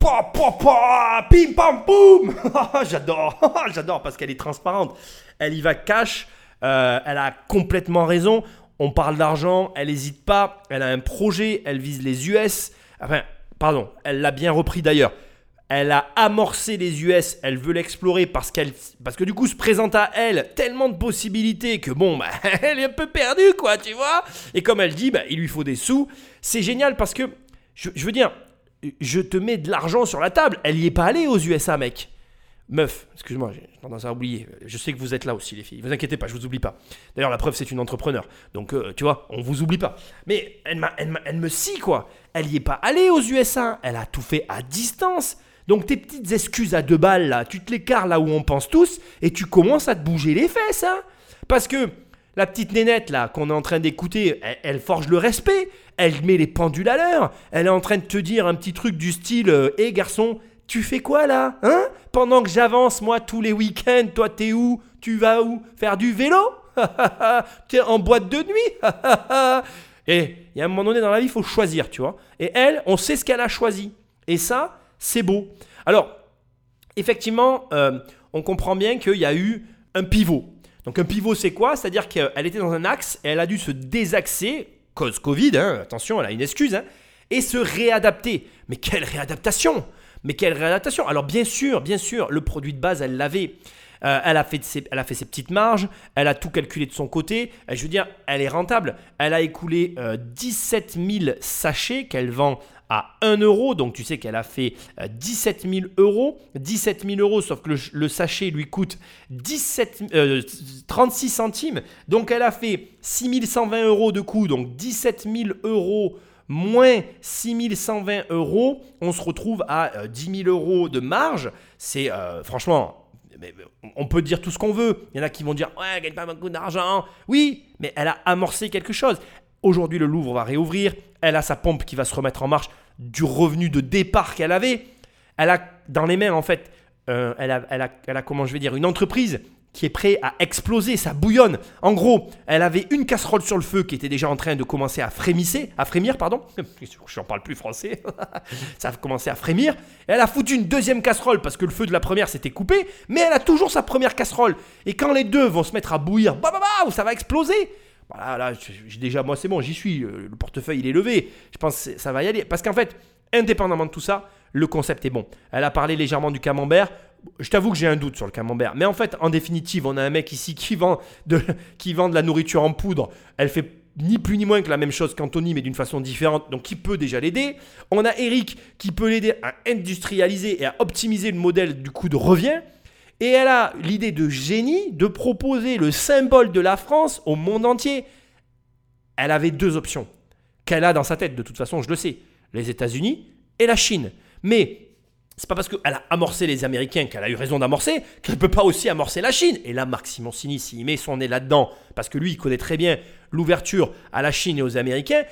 Pa, pa, pa, pim pam poum J'adore, j'adore parce qu'elle est transparente. Elle y va cash, euh, elle a complètement raison. On parle d'argent, elle n'hésite pas, elle a un projet, elle vise les US. Enfin, pardon, elle l'a bien repris d'ailleurs. Elle a amorcé les US, elle veut l'explorer parce qu'elle, parce que du coup se présente à elle tellement de possibilités que bon, bah, elle est un peu perdue quoi, tu vois. Et comme elle dit, bah, il lui faut des sous. C'est génial parce que, je veux dire, je te mets de l'argent sur la table. Elle y est pas allée aux USA, mec. Meuf, excuse-moi, j'ai tendance à oublier. Je sais que vous êtes là aussi, les filles. Vous inquiétez pas, je vous oublie pas. D'ailleurs, la preuve, c'est une entrepreneur. Donc, euh, tu vois, on vous oublie pas. Mais elle, elle me scie, quoi. Elle y est pas allée aux USA. Elle a tout fait à distance. Donc, tes petites excuses à deux balles, là, tu te l'écartes là où on pense tous et tu commences à te bouger les fesses, hein. Parce que La petite nénette là qu'on est en train d'écouter, elle, forge le respect, elle met les pendules à l'heure, elle est en train de te dire un petit truc du style euh, Hé garçon, tu fais quoi là Hein? Pendant que j'avance moi tous les week-ends, toi t'es où? Tu vas où? Faire du vélo? T'es en boîte de nuit? Et il y a un moment donné dans la vie, il faut choisir, tu vois. Et elle, on sait ce qu'elle a choisi. Et ça, c'est beau. Alors, effectivement, euh, on comprend bien qu'il y a eu un pivot. Donc un pivot, c'est quoi? C'est-à-dire qu'elle était dans un axe et elle a dû se désaxer, cause Covid, hein, attention, elle a une excuse, hein, et se réadapter. Mais quelle réadaptation Mais quelle réadaptation Alors bien sûr, bien sûr, le produit de base, elle l'avait. Euh, elle, a fait ses, petites marges, elle a tout calculé de son côté. Euh, je veux dire, elle est rentable. Elle a écoulé 17 000 sachets qu'elle vend à 1 euro. Donc tu sais qu'elle a fait 17 000 euros. 17 000 euros, sauf que le, sachet lui coûte 17, euh, 36 centimes. Donc elle a fait 6 120 euros de coût. Donc 17 000 euros moins 6 120 euros. On se retrouve à euh, 10 000 euros de marge. C'est euh, franchement mais on peut dire tout ce qu'on veut. Il y en a qui vont dire Ouais, elle gagne pas beaucoup d'argent. Oui, mais elle a amorcé quelque chose. Aujourd'hui, le Louvre va réouvrir. Elle a sa pompe qui va se remettre en marche du revenu de départ qu'elle avait. Elle a dans les mains, en fait, euh, elle, a, elle, a, elle a, comment je vais dire, une entreprise qui est prête à exploser, ça bouillonne. En gros, elle avait une casserole sur le feu qui était déjà en train de commencer à frémisser, à frémir, pardon. Je n'en parle plus français. ça a commencé à frémir. Elle a foutu une deuxième casserole parce que le feu de la première s'était coupé, mais elle a toujours sa première casserole. Et quand les deux vont se mettre à bouillir, bah, bah, bah, ça va exploser. Voilà, là, j'ai déjà, moi c'est bon, j'y suis. Le portefeuille il est levé. Je pense que ça va y aller. Parce qu'en fait, indépendamment de tout ça, le concept est bon. Elle a parlé légèrement du camembert. Je t'avoue que j'ai un doute sur le camembert. Mais en fait, en définitive, on a un mec ici qui vend de, qui vend de la nourriture en poudre. Elle fait ni plus ni moins que la même chose qu'Anthony, mais d'une façon différente, donc qui peut déjà l'aider. On a Eric qui peut l'aider à industrialiser et à optimiser le modèle du coût de revient. Et elle a l'idée de génie de proposer le symbole de la France au monde entier. Elle avait deux options qu'elle a dans sa tête, de toute façon, je le sais. Les États-Unis et la Chine. Mais c'est pas parce qu'elle a amorcé les Américains qu'elle a eu raison d'amorcer qu'elle ne peut pas aussi amorcer la Chine. Et là, Marc Simoncini, s'il met son nez là-dedans, parce que lui, il connaît très bien l'ouverture à la Chine et aux Américains,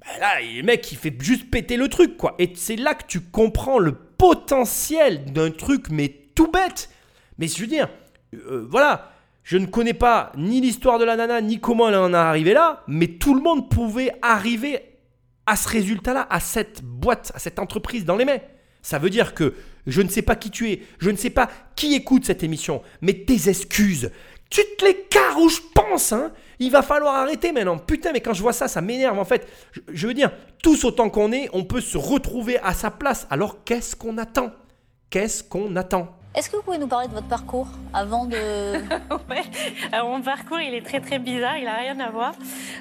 ben là, le mec, il fait juste péter le truc, quoi. Et c'est là que tu comprends le potentiel d'un truc, mais tout bête. Mais je veux dire, euh, voilà, je ne connais pas ni l'histoire de la nana, ni comment elle en est arrivée là, mais tout le monde pouvait arriver à ce résultat-là, à cette boîte, à cette entreprise dans les mains. Ça veut dire que je ne sais pas qui tu es, je ne sais pas qui écoute cette émission, mais tes excuses, tu te les où je pense, hein il va falloir arrêter maintenant. Putain, mais quand je vois ça, ça m'énerve en fait. Je veux dire, tous autant qu'on est, on peut se retrouver à sa place. Alors qu'est-ce qu'on attend? Qu'est-ce qu'on attend? Est-ce que vous pouvez nous parler de votre parcours avant de... mon parcours, il est très très bizarre, il a rien à voir.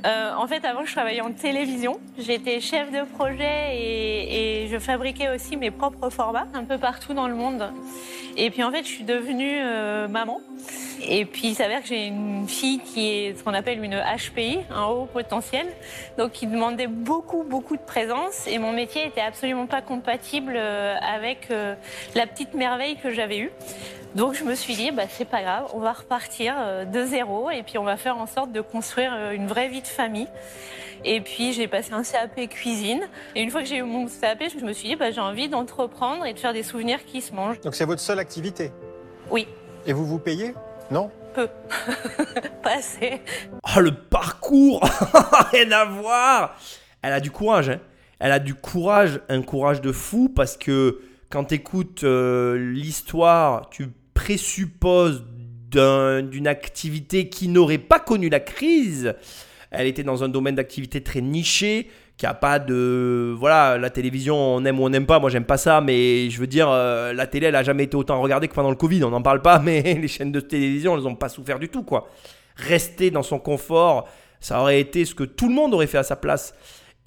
Euh, en fait, avant, je travaillais en télévision. J'étais chef de projet et, je fabriquais aussi mes propres formats un peu partout dans le monde. Et puis en fait, je suis devenue euh, maman. Et puis il s'avère que j'ai une fille qui est ce qu'on appelle une HPI, un haut potentiel, donc qui demandait beaucoup beaucoup de présence et mon métier était absolument pas compatible euh, avec la petite merveille que j'avais eue. Donc je me suis dit bah c'est pas grave, on va repartir euh, de zéro et puis on va faire en sorte de construire une vraie vie de famille. Et puis j'ai passé un CAP cuisine. Et une fois que j'ai eu mon CAP, je me suis dit bah, j'ai envie d'entreprendre et de faire des souvenirs qui se mangent. Donc c'est votre seule activité? Oui. Et vous vous payez? Non? Peu. Pas assez. Oh, le parcours Rien à voir Elle a du courage, hein. Elle a du courage, un courage de fou, parce que quand tu écoutes euh, l'histoire, tu présupposes d'une activité qui n'aurait pas connu la crise. Elle était dans un domaine d'activité très niché, qui a pas de voilà la télévision on aime ou on n'aime pas. Moi j'aime pas ça mais je veux dire euh, la télé elle a jamais été autant regardée que pendant le Covid. On n'en parle pas mais les chaînes de télévision elles n'ont pas souffert du tout quoi. Rester dans son confort ça aurait été ce que tout le monde aurait fait à sa place.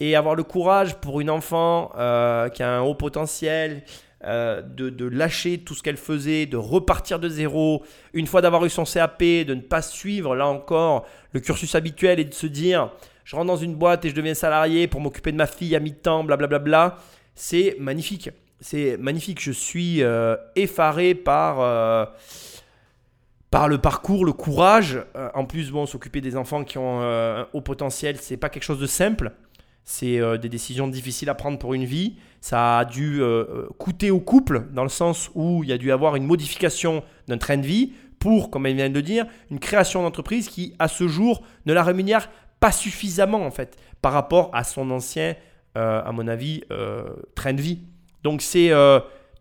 Et avoir le courage pour une enfant euh, qui a un haut potentiel euh, de, de, lâcher tout ce qu'elle faisait, de repartir de zéro, une fois d'avoir eu son CAP, de ne pas suivre là encore le cursus habituel et de se dire je rentre dans une boîte et je deviens salarié pour m'occuper de ma fille à mi-temps, blablabla. Bla, bla. C'est magnifique. C'est magnifique. Je suis euh, effaré par, euh, par le parcours, le courage. Euh, en plus, bon, s'occuper des enfants qui ont euh, un haut potentiel, c'est pas quelque chose de simple. C'est euh, des décisions difficiles à prendre pour une vie. Ça a dû coûter au couple, dans le sens où il y a dû avoir une modification d'un train de vie pour, comme elle vient de le dire, une création d'entreprise qui, à ce jour, ne la rémunère pas suffisamment, en fait, par rapport à son ancien, à mon avis, train de vie. Donc c'est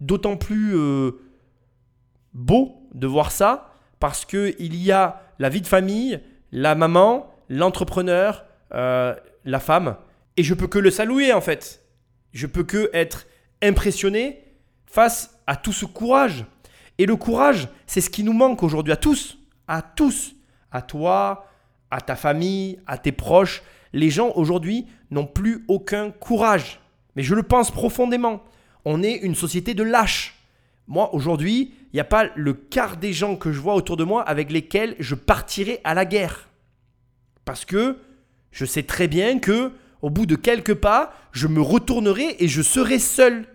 d'autant plus beau de voir ça parce qu'il y a la vie de famille, la maman, l'entrepreneur, euh, la femme. Et je peux que le saluer en fait. Je peux que être impressionné face à tout ce courage. Et le courage, c'est ce qui nous manque aujourd'hui à tous. À tous. À toi, à ta famille, à tes proches. Les gens aujourd'hui n'ont plus aucun courage. Mais je le pense profondément. On est une société de lâches. Moi, aujourd'hui, il n'y a pas le quart des gens que je vois autour de moi avec lesquels je partirai à la guerre. Parce que je sais très bien que au bout de quelques pas, je me retournerai et je serai seul.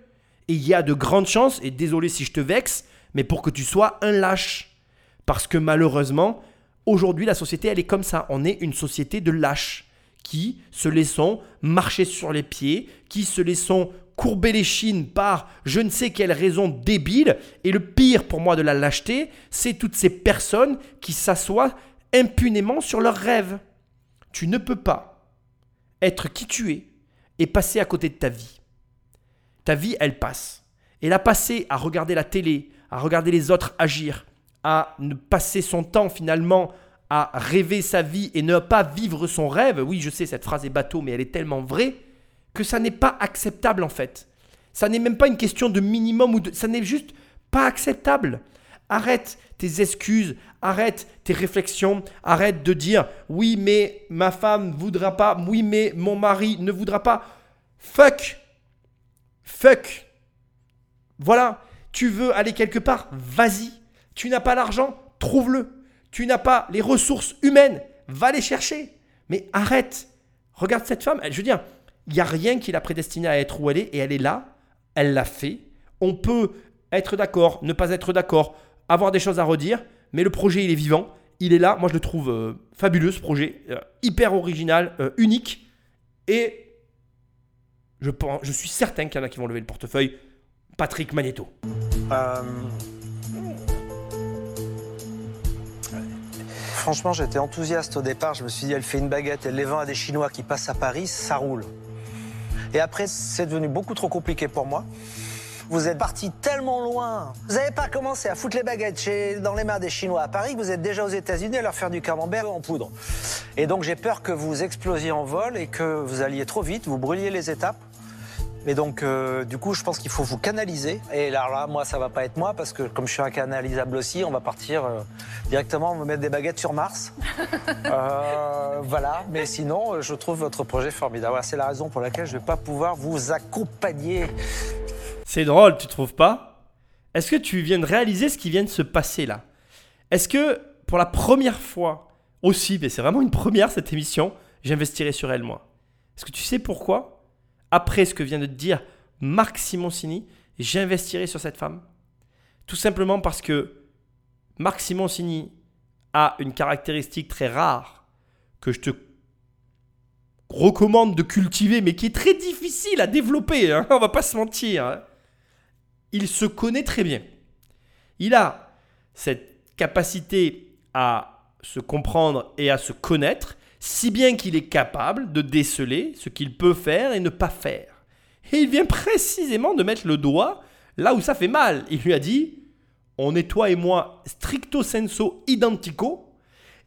Et il y a de grandes chances, et désolé si je te vexe, mais pour que tu sois un lâche. Parce que malheureusement, aujourd'hui, la société, elle est comme ça. On est une société de lâches qui se laissons marcher sur les pieds, qui se laissons courber les chines par je ne sais quelle raison débile. Et le pire pour moi de la lâcheté, c'est toutes ces personnes qui s'assoient impunément sur leurs rêves. Tu ne peux pas être qui tu es et passer à côté de ta vie. Ta vie, elle passe. Et la passer à regarder la télé, à regarder les autres agir, à ne passer son temps finalement à rêver sa vie et ne pas vivre son rêve, oui je sais cette phrase est bateau mais elle est tellement vraie, que ça n'est pas acceptable en fait. Ça n'est même pas une question de minimum ou de... Ça n'est juste pas acceptable. Arrête tes excuses, arrête tes réflexions, arrête de dire oui mais ma femme ne voudra pas, oui mais mon mari ne voudra pas. Fuck. Fuck. Voilà, tu veux aller quelque part, vas-y. Tu n'as pas l'argent, trouve-le. Tu n'as pas les ressources humaines, va les chercher. Mais arrête. Regarde cette femme, je veux dire, il n'y a rien qui l'a prédestinée à être où elle est et elle est là, elle l'a fait. On peut être d'accord, ne pas être d'accord, avoir des choses à redire, mais le projet il est vivant, il est là. Moi je le trouve euh, fabuleux ce projet, euh, hyper original, euh, unique et je, je suis certain qu'il y en a qui vont lever le portefeuille. Patrick Magneto. Franchement, j'étais enthousiaste au départ. Je me suis dit, elle fait une baguette, elle les vend à des Chinois qui passent à Paris, ça roule. Et après, c'est devenu beaucoup trop compliqué pour moi. Vous êtes parti tellement loin. Vous n'avez pas commencé à foutre les baguettes chez, dans les mains des Chinois à Paris, vous êtes déjà aux États-Unis à leur faire du camembert en poudre. Et donc j'ai peur que vous explosiez en vol et que vous alliez trop vite, vous brûliez les étapes. Et donc, euh, du coup, je pense qu'il faut vous canaliser. Et là, là, moi, ça va pas être moi parce que comme je suis incanalisable aussi, on va partir euh, directement, on va mettre des baguettes sur Mars. Euh, voilà. Mais sinon, je trouve votre projet formidable. C'est la raison pour laquelle je vais pas pouvoir vous accompagner. C'est drôle, tu trouves pas? Est-ce que tu viens de réaliser ce qui vient de se passer là? Est-ce que pour la première fois aussi, mais c'est vraiment une première cette émission, j'investirai sur elle moi? Est-ce que tu sais pourquoi? Après ce que vient de dire Marc Simoncini, j'investirai sur cette femme. Tout simplement parce que Marc Simoncini a une caractéristique très rare que je te recommande de cultiver, mais qui est très difficile à développer, hein, on va pas se mentir. Hein. Il se connaît très bien. Il a cette capacité à se comprendre et à se connaître si bien qu'il est capable de déceler ce qu'il peut faire et ne pas faire. Et il vient précisément de mettre le doigt là où ça fait mal. Il lui a dit, on est toi et moi stricto senso identico,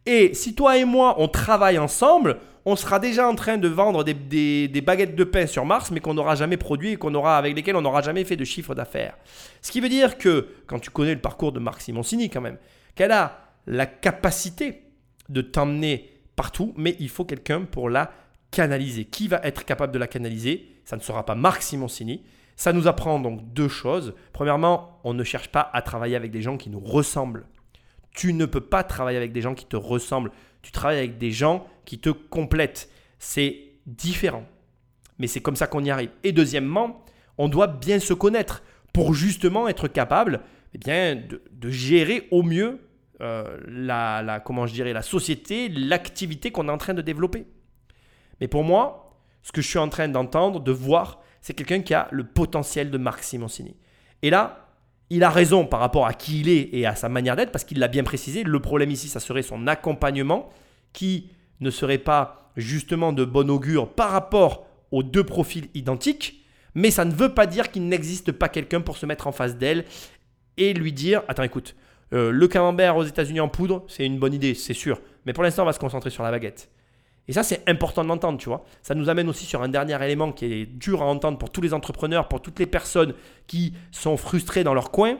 et si toi et moi on travaille ensemble, on sera déjà en train de vendre des, baguettes de pain sur Mars, mais qu'on n'aura jamais produit et qu'on aura, avec lesquelles on n'aura jamais fait de chiffre d'affaires. Ce qui veut dire que, quand tu connais le parcours de Marc Simoncini quand même, qu'elle a la capacité de t'emmener partout, mais il faut quelqu'un pour la canaliser. Qui va être capable de la canaliser? Ça ne sera pas Marc Simoncini. Ça nous apprend donc deux choses. Premièrement, on ne cherche pas à travailler avec des gens qui nous ressemblent. Tu ne peux pas travailler avec des gens qui te ressemblent. Tu travailles avec des gens qui te complètent. C'est différent. Mais c'est comme ça qu'on y arrive. Et deuxièmement, on doit bien se connaître pour justement être capable eh bien, de, gérer au mieux euh, la, la, comment je dirais, la société, l'activité qu'on est en train de développer. Mais pour moi, ce que je suis en train d'entendre, de voir, c'est quelqu'un qui a le potentiel de Marc Simoncini. Et là, il a raison par rapport à qui il est et à sa manière d'être, parce qu'il l'a bien précisé. Le problème ici, ça serait son accompagnement, qui ne serait pas justement de bon augure par rapport aux deux profils identiques, mais ça ne veut pas dire qu'il n'existe pas quelqu'un pour se mettre en face d'elle et lui dire, attends écoute, euh, le camembert aux États-Unis en poudre, c'est une bonne idée, c'est sûr. Mais pour l'instant, on va se concentrer sur la baguette. Et ça, c'est important de l'entendre, tu vois. Ça nous amène aussi sur un dernier élément qui est dur à entendre pour tous les entrepreneurs, pour toutes les personnes qui sont frustrées dans leur coin.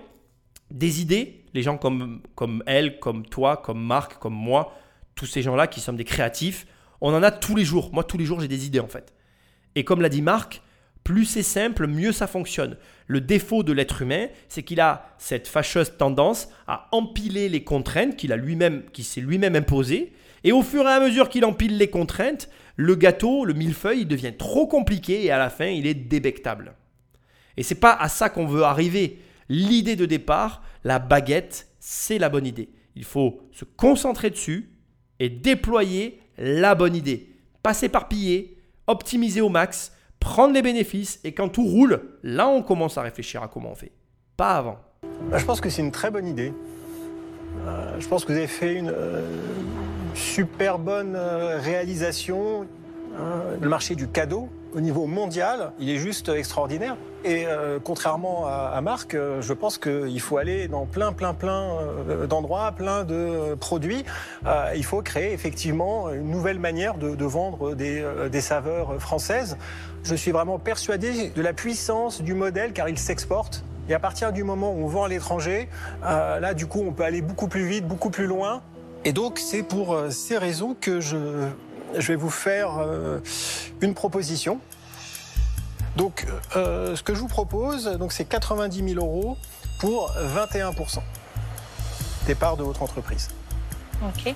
Des idées, les gens comme, comme elle, comme toi, comme Marc, comme moi, tous ces gens-là qui sommes des créatifs, on en a tous les jours. Moi, tous les jours, j'ai des idées en fait. Et comme l'a dit Marc, plus c'est simple, mieux ça fonctionne. Le défaut de l'être humain, c'est qu'il a cette fâcheuse tendance à empiler les contraintes qu'il a lui-même, s'est lui-même imposées. Et au fur et à mesure qu'il empile les contraintes, le gâteau, le millefeuille, il devient trop compliqué et à la fin, il est débectable. Et c'est pas à ça qu'on veut arriver. L'idée de départ, la baguette, c'est la bonne idée. Il faut se concentrer dessus et déployer la bonne idée. Pas s'éparpiller, optimiser au max, prendre les bénéfices et quand tout roule, là on commence à réfléchir à comment on fait. Pas avant. Bah, je pense que c'est une très bonne idée. Euh, je pense que vous avez fait une euh, super bonne euh, réalisation. Hein. le marché du cadeau au niveau mondial, il est juste extraordinaire. Et contrairement à, Marc, je pense qu'il faut aller dans plein, plein, plein d'endroits, plein de produits. il faut créer effectivement une nouvelle manière de, vendre des saveurs françaises. Je suis vraiment persuadé de la puissance du modèle car il s'exporte. Et à partir du moment où on vend à l'étranger, euh, là, du coup, on peut aller beaucoup plus vite, beaucoup plus loin. Et donc, c'est pour euh, ces raisons que je, je vais vous faire euh, une proposition. Donc, ce que je vous propose, donc, c'est 90 000 euros pour 21 des parts de votre entreprise. Ok.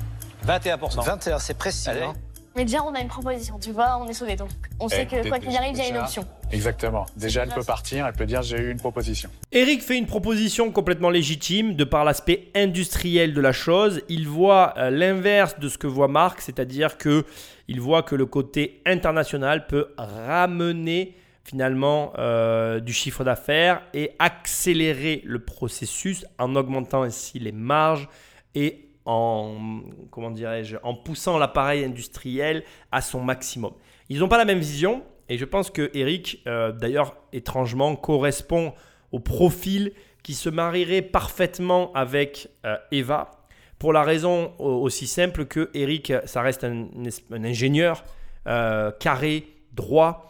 21% 21, c'est précis. Allez. hein. Mais déjà, on a une proposition, tu vois, on est sauvés. Donc, on sait que quoi qu'il arrive, il y a une option. Exactement. Déjà, elle peut partir, elle peut dire j'ai eu une proposition. Eric fait une proposition complètement légitime de par l'aspect industriel de la chose. Il voit euh, l'inverse de ce que voit Marc, c'est-à-dire que il voit que le côté international peut ramener finalement euh, du chiffre d'affaires et accélérer le processus en augmentant ainsi les marges et en comment dirais-je en poussant l'appareil industriel à son maximum. Ils n'ont pas la même vision et je pense que Eric, euh, d'ailleurs étrangement, correspond au profil qui se marierait parfaitement avec euh, Eva pour la raison au- aussi simple que Eric, ça reste un, ingénieur euh, carré, droit,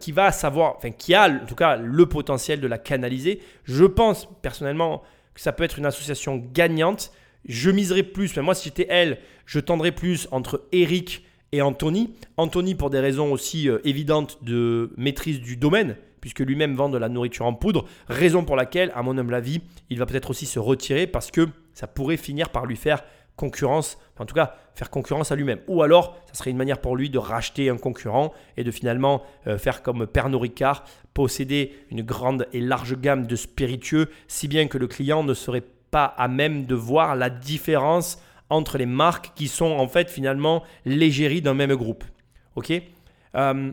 qui va savoir, enfin qui a en tout cas le potentiel de la canaliser. Je pense personnellement que ça peut être une association gagnante. Je miserais plus, mais moi si j'étais elle, je tendrais plus entre Eric et Anthony. Anthony pour des raisons aussi euh, évidentes de maîtrise du domaine, puisque lui-même vend de la nourriture en poudre, raison pour laquelle, à mon humble avis, il va peut-être aussi se retirer parce que ça pourrait finir par lui faire concurrence, en tout cas faire concurrence à lui-même. Ou alors, ça serait une manière pour lui de racheter un concurrent et de finalement euh, faire comme Pernod Ricard, posséder une grande et large gamme de spiritueux, si bien que le client ne serait pas à même de voir la différence entre les marques qui sont en fait finalement l'égérie d'un même groupe. Ok? Euh,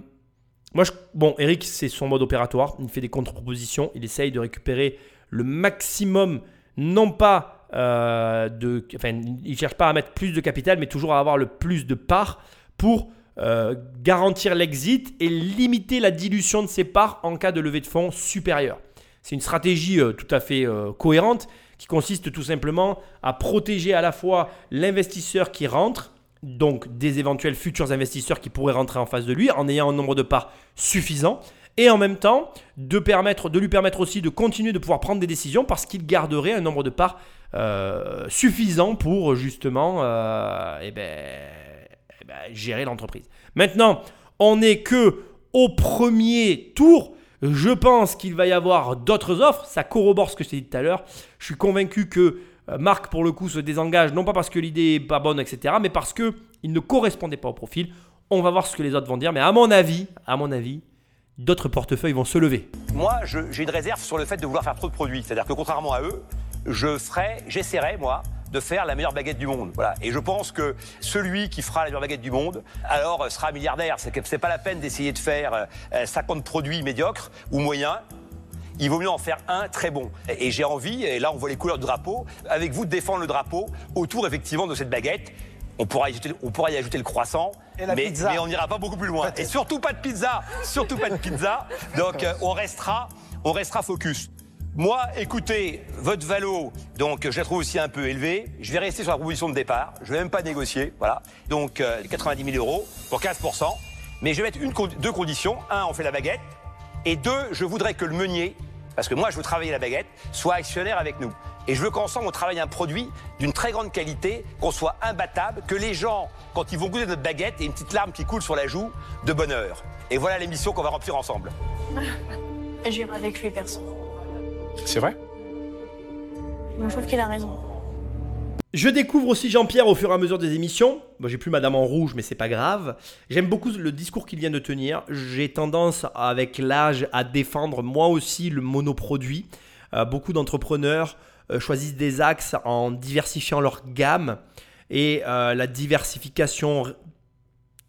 Moi, bon, Eric, c'est son mode opératoire. Il fait des contre-propositions. Il essaye de récupérer le maximum, non pas euh, de. Enfin, il cherche pas à mettre plus de capital, mais toujours à avoir le plus de parts pour euh, garantir l'exit et limiter la dilution de ses parts en cas de levée de fonds supérieure. C'est une stratégie tout à fait cohérente qui consiste tout simplement à protéger à la fois l'investisseur qui rentre, donc des éventuels futurs investisseurs qui pourraient rentrer en face de lui en ayant un nombre de parts suffisant, et en même temps de, lui permettre aussi de continuer de pouvoir prendre des décisions parce qu'il garderait un nombre de parts euh, suffisant pour justement euh, eh ben, eh ben, gérer l'entreprise. Maintenant, on n'est que au premier tour. Je pense qu'il va y avoir d'autres offres. Ça corrobore ce que je dit tout à l'heure. Je suis convaincu que euh, Marc, pour le coup, se désengage, non pas parce que l'idée n'est pas bonne, etc., mais parce qu'il ne correspondait pas au profil. On va voir ce que les autres vont dire. Mais à mon avis, d'autres portefeuilles vont se lever. Moi, j'ai une réserve sur le fait de vouloir faire trop de produits. C'est-à-dire que contrairement à eux, je j'essaierai, moi, de faire la meilleure baguette du monde. Voilà. Et je pense que celui qui fera la meilleure baguette du monde, alors euh, sera milliardaire. C'est pas la peine d'essayer de faire euh, 50 produits médiocres ou moyens. Il vaut mieux en faire un très bon. Et j'ai envie, et là on voit les couleurs du drapeau, avec vous de défendre le drapeau autour effectivement de cette baguette. On pourra y ajouter, on pourra y ajouter le croissant, Et la mais, pizza. mais on n'ira pas beaucoup plus loin. Et surtout pas de pizza, surtout pas de pizza. Donc euh, on restera, on restera focus. Moi, écoutez, votre valo, donc je la trouve aussi un peu élevée. Je vais rester sur la proposition de départ. Je vais même pas négocier, voilà. Donc euh, 90 000 euros pour 15 Mais je vais mettre deux conditions. Un, on fait la baguette. Et deux, je voudrais que le meunier, parce que moi je veux travailler la baguette, soit actionnaire avec nous. Et je veux qu'ensemble on travaille un produit d'une très grande qualité, qu'on soit imbattable, que les gens, quand ils vont goûter notre baguette, aient une petite larme qui coule sur la joue de bonheur. Et voilà l'émission qu'on va remplir ensemble. J'irai avec lui, perso. C'est vrai Je trouve qu'il a raison. Je découvre aussi Jean-Pierre au fur et à mesure des émissions. Moi, j'ai plus Madame en rouge, mais c'est pas grave. J'aime beaucoup le discours qu'il vient de tenir. J'ai tendance, avec l'âge, à défendre moi aussi le monoproduit. Euh, beaucoup d'entrepreneurs euh, choisissent des axes en diversifiant leur gamme. Et euh, la diversification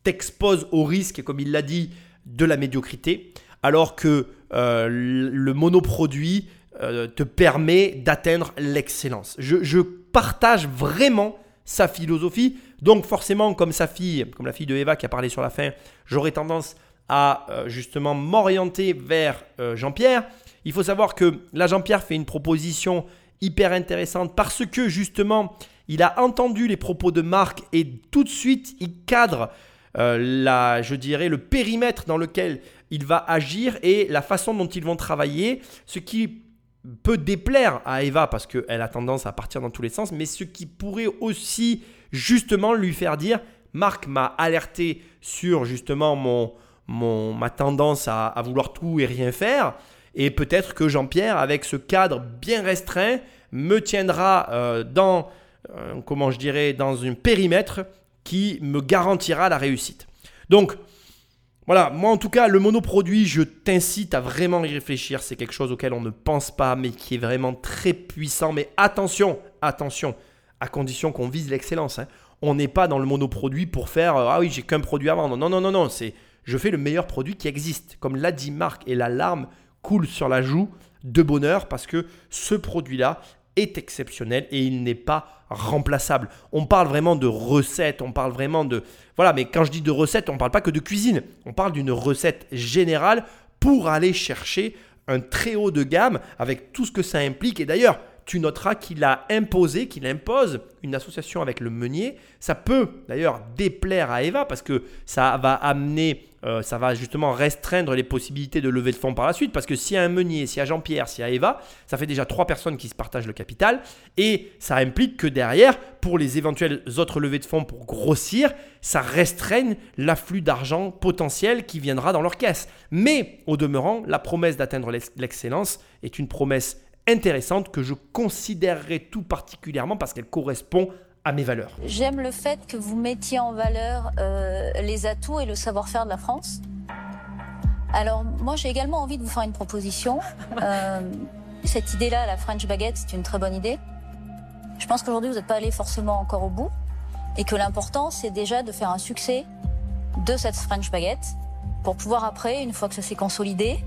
t'expose au risque, comme il l'a dit, de la médiocrité, alors que euh, le monoproduit euh, te permet d'atteindre l'excellence. Je, partage vraiment sa philosophie, donc forcément, comme sa fille, comme la fille de Eva qui a parlé sur la fin, j'aurais tendance à euh, justement m'orienter vers euh, Jean-Pierre. Il faut savoir que là, Jean-Pierre fait une proposition hyper intéressante parce que justement, il a entendu les propos de Marc et tout de suite, il cadre la, je dirais, le périmètre dans lequel il va agir et la façon dont ils vont travailler, ce qui peut déplaire à Eva parce qu'elle a tendance à partir dans tous les sens, mais ce qui pourrait aussi justement lui faire dire, Marc m'a alerté sur justement mon, mon, ma tendance à, vouloir tout et rien faire, et peut-être que Jean-Pierre, avec ce cadre bien restreint, me tiendra euh, dans, euh, comment je dirais, dans un périmètre qui me garantira la réussite. Donc, voilà, moi en tout cas, le monoproduit, je t'incite à vraiment y réfléchir. C'est quelque chose auquel on ne pense pas, mais qui est vraiment très puissant. Mais attention, attention, à condition qu'on vise l'excellence. hein. On n'est pas dans le monoproduit pour faire euh, Ah oui, j'ai qu'un produit à vendre. Non, non, non, non. C'est je fais le meilleur produit qui existe. Comme l'a dit Marc, et la larme coule sur la joue de bonheur parce que ce produit-là exceptionnel et il n'est pas remplaçable. On parle vraiment de recettes, on parle vraiment de... Voilà, mais quand je dis de recettes, on parle pas que de cuisine, on parle d'une recette générale pour aller chercher un très haut de gamme avec tout ce que ça implique. Et d'ailleurs, tu noteras qu'il a imposé, qu'il impose une association avec le meunier. Ça peut d'ailleurs déplaire à Eva parce que ça va amener, euh, ça va justement restreindre les possibilités de lever de fonds par la suite. Parce que s'il y a un meunier, s'il y a Jean-Pierre, s'il y a Eva, ça fait déjà trois personnes qui se partagent le capital. Et ça implique que derrière, pour les éventuelles autres levées de fonds pour grossir, ça restreigne l'afflux d'argent potentiel qui viendra dans leur caisse. Mais au demeurant, la promesse d'atteindre l'ex- l'excellence est une promesse intéressante que je considérerai tout particulièrement parce qu'elle correspond à mes valeurs. J'aime le fait que vous mettiez en valeur euh, les atouts et le savoir-faire de la France. Alors moi j'ai également envie de vous faire une proposition. Euh, cette idée-là, la French baguette, c'est une très bonne idée. Je pense qu'aujourd'hui vous n'êtes pas allé forcément encore au bout et que l'important c'est déjà de faire un succès de cette French baguette pour pouvoir après, une fois que ça s'est consolidé,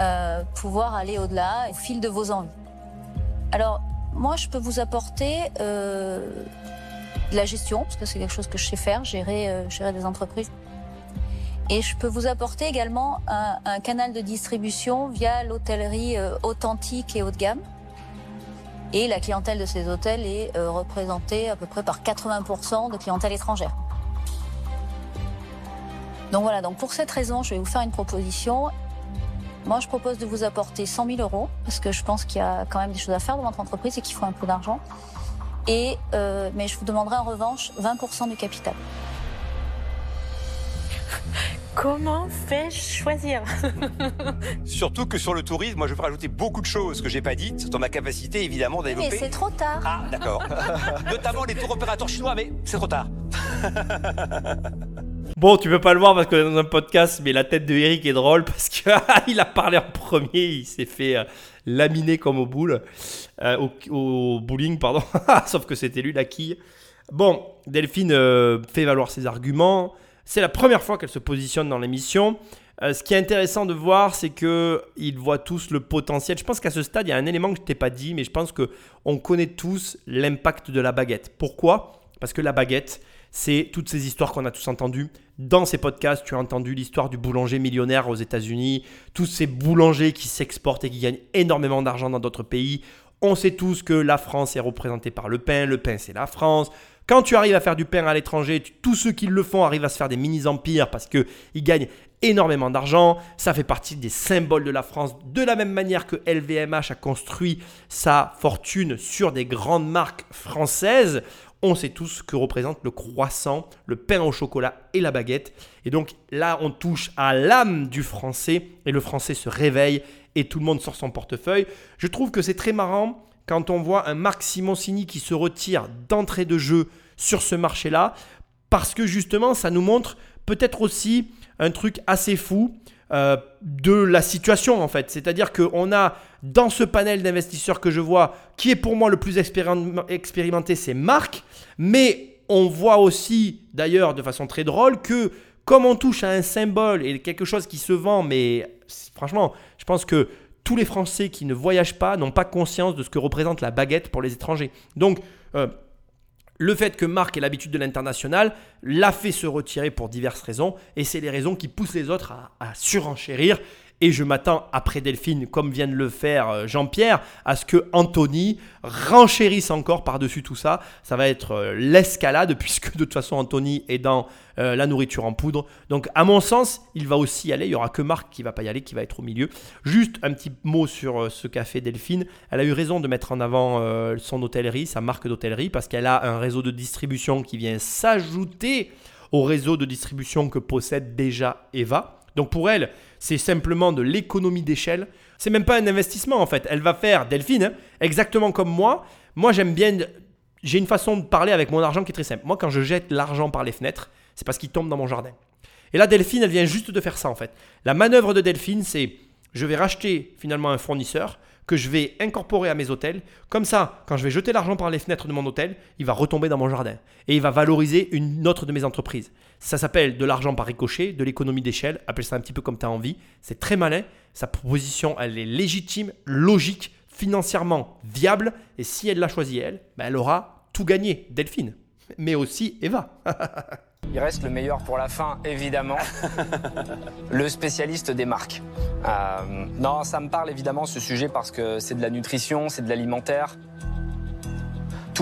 euh, pouvoir aller au-delà au fil de vos envies. Alors moi je peux vous apporter euh, de la gestion, parce que c'est quelque chose que je sais faire, gérer, euh, gérer des entreprises. Et je peux vous apporter également un, un canal de distribution via l'hôtellerie authentique et haut de gamme. Et la clientèle de ces hôtels est représentée à peu près par 80% de clientèle étrangère. Donc voilà, donc pour cette raison, je vais vous faire une proposition. Moi, je propose de vous apporter 100 000 euros, parce que je pense qu'il y a quand même des choses à faire dans votre entreprise et qu'il faut un peu d'argent. Et, euh, mais je vous demanderai en revanche 20% du capital. Comment fais-je choisir? Surtout que sur le tourisme, moi je veux rajouter beaucoup de choses que j'ai pas dites, dans ma capacité évidemment Mais développer. c'est trop tard. Ah, d'accord. Notamment les tours opérateurs chinois, mais c'est trop tard. Bon, tu peux pas le voir parce que dans un podcast, mais la tête de Eric est drôle parce qu'il a parlé en premier, il s'est fait euh, laminer comme au boule, euh, au, bowling, pardon. Sauf que c'était lui la quille. Bon, Delphine euh, fait valoir ses arguments. C'est la première fois qu'elle se positionne dans l'émission. Ce qui est intéressant de voir, c'est que ils voient tous le potentiel. Je pense qu'à ce stade, il y a un élément que je t'ai pas dit, mais je pense que on connaît tous l'impact de la baguette. Pourquoi? Parce que la baguette, c'est toutes ces histoires qu'on a tous entendues. Dans ces podcasts, tu as entendu l'histoire du boulanger millionnaire aux États-Unis, tous ces boulangers qui s'exportent et qui gagnent énormément d'argent dans d'autres pays. On sait tous que la France est représentée par le pain, le pain c'est la France. Quand tu arrives à faire du pain à l'étranger, tous ceux qui le font arrivent à se faire des mini-empires parce qu'ils gagnent énormément d'argent. Ça fait partie des symboles de la France. De la même manière que LVMH a construit sa fortune sur des grandes marques françaises, on sait tous que représente le croissant, le pain au chocolat et la baguette. Et donc là, on touche à l'âme du français et le français se réveille et tout le monde sort son portefeuille. Je trouve que c'est très marrant quand on voit un Marc Simoncini qui se retire d'entrée de jeu sur ce marché-là parce que justement, ça nous montre peut-être aussi un truc assez fou euh, de la situation en fait. C'est-à-dire qu'on a dans ce panel d'investisseurs que je vois, qui est pour moi le plus expérim- expérimenté, c'est Marc, mais on voit aussi d'ailleurs de façon très drôle que comme on touche à un symbole et quelque chose qui se vend, mais franchement, je pense que tous les Français qui ne voyagent pas n'ont pas conscience de ce que représente la baguette pour les étrangers. Donc, euh, le fait que Marc ait l'habitude de l'international l'a fait se retirer pour diverses raisons, et c'est les raisons qui poussent les autres à surenchérir. Et je m'attends, après Delphine, comme vient de le faire euh, Jean-Pierre, à ce que Anthony renchérisse encore par-dessus tout ça. Ça va être euh, l'escalade, puisque de toute façon, Anthony est dans euh, la nourriture en poudre. Donc, à mon sens, il va aussi y aller. Il n'y aura que Marc qui va pas y aller, qui va être au milieu. Juste un petit mot sur ce qu'a fait Delphine. Elle a eu raison de mettre en avant son hôtellerie, sa marque d'hôtellerie, parce qu'elle a un réseau de distribution qui vient s'ajouter au réseau de distribution que possède déjà Eva. Donc pour elle, c'est simplement de l'économie d'échelle. C'est même pas un investissement en fait. Elle va faire, Delphine, hein, exactement comme moi. Moi j'aime bien, j'ai une façon de parler avec mon argent qui est très simple. Moi quand je jette l'argent par les fenêtres, c'est parce qu'il tombe dans mon jardin. Et là Delphine, elle vient juste de faire ça en fait. La manœuvre de Delphine, c'est je vais racheter finalement un fournisseur que je vais incorporer à mes hôtels. Comme ça, quand je vais jeter l'argent par les fenêtres de mon hôtel, il va retomber dans mon jardin. Et il va valoriser une autre de mes entreprises. Ça s'appelle de l'argent par ricochet, de l'économie d'échelle. Appelle ça un petit peu comme tu as envie. C'est très malin. Sa proposition, elle est légitime, logique, financièrement viable. Et si elle l'a choisi, elle, ben elle aura tout gagné. Delphine. Mais aussi Eva. Il reste le meilleur pour la fin, évidemment. le spécialiste des marques. Euh, non, ça me parle évidemment ce sujet parce que c'est de la nutrition, c'est de l'alimentaire.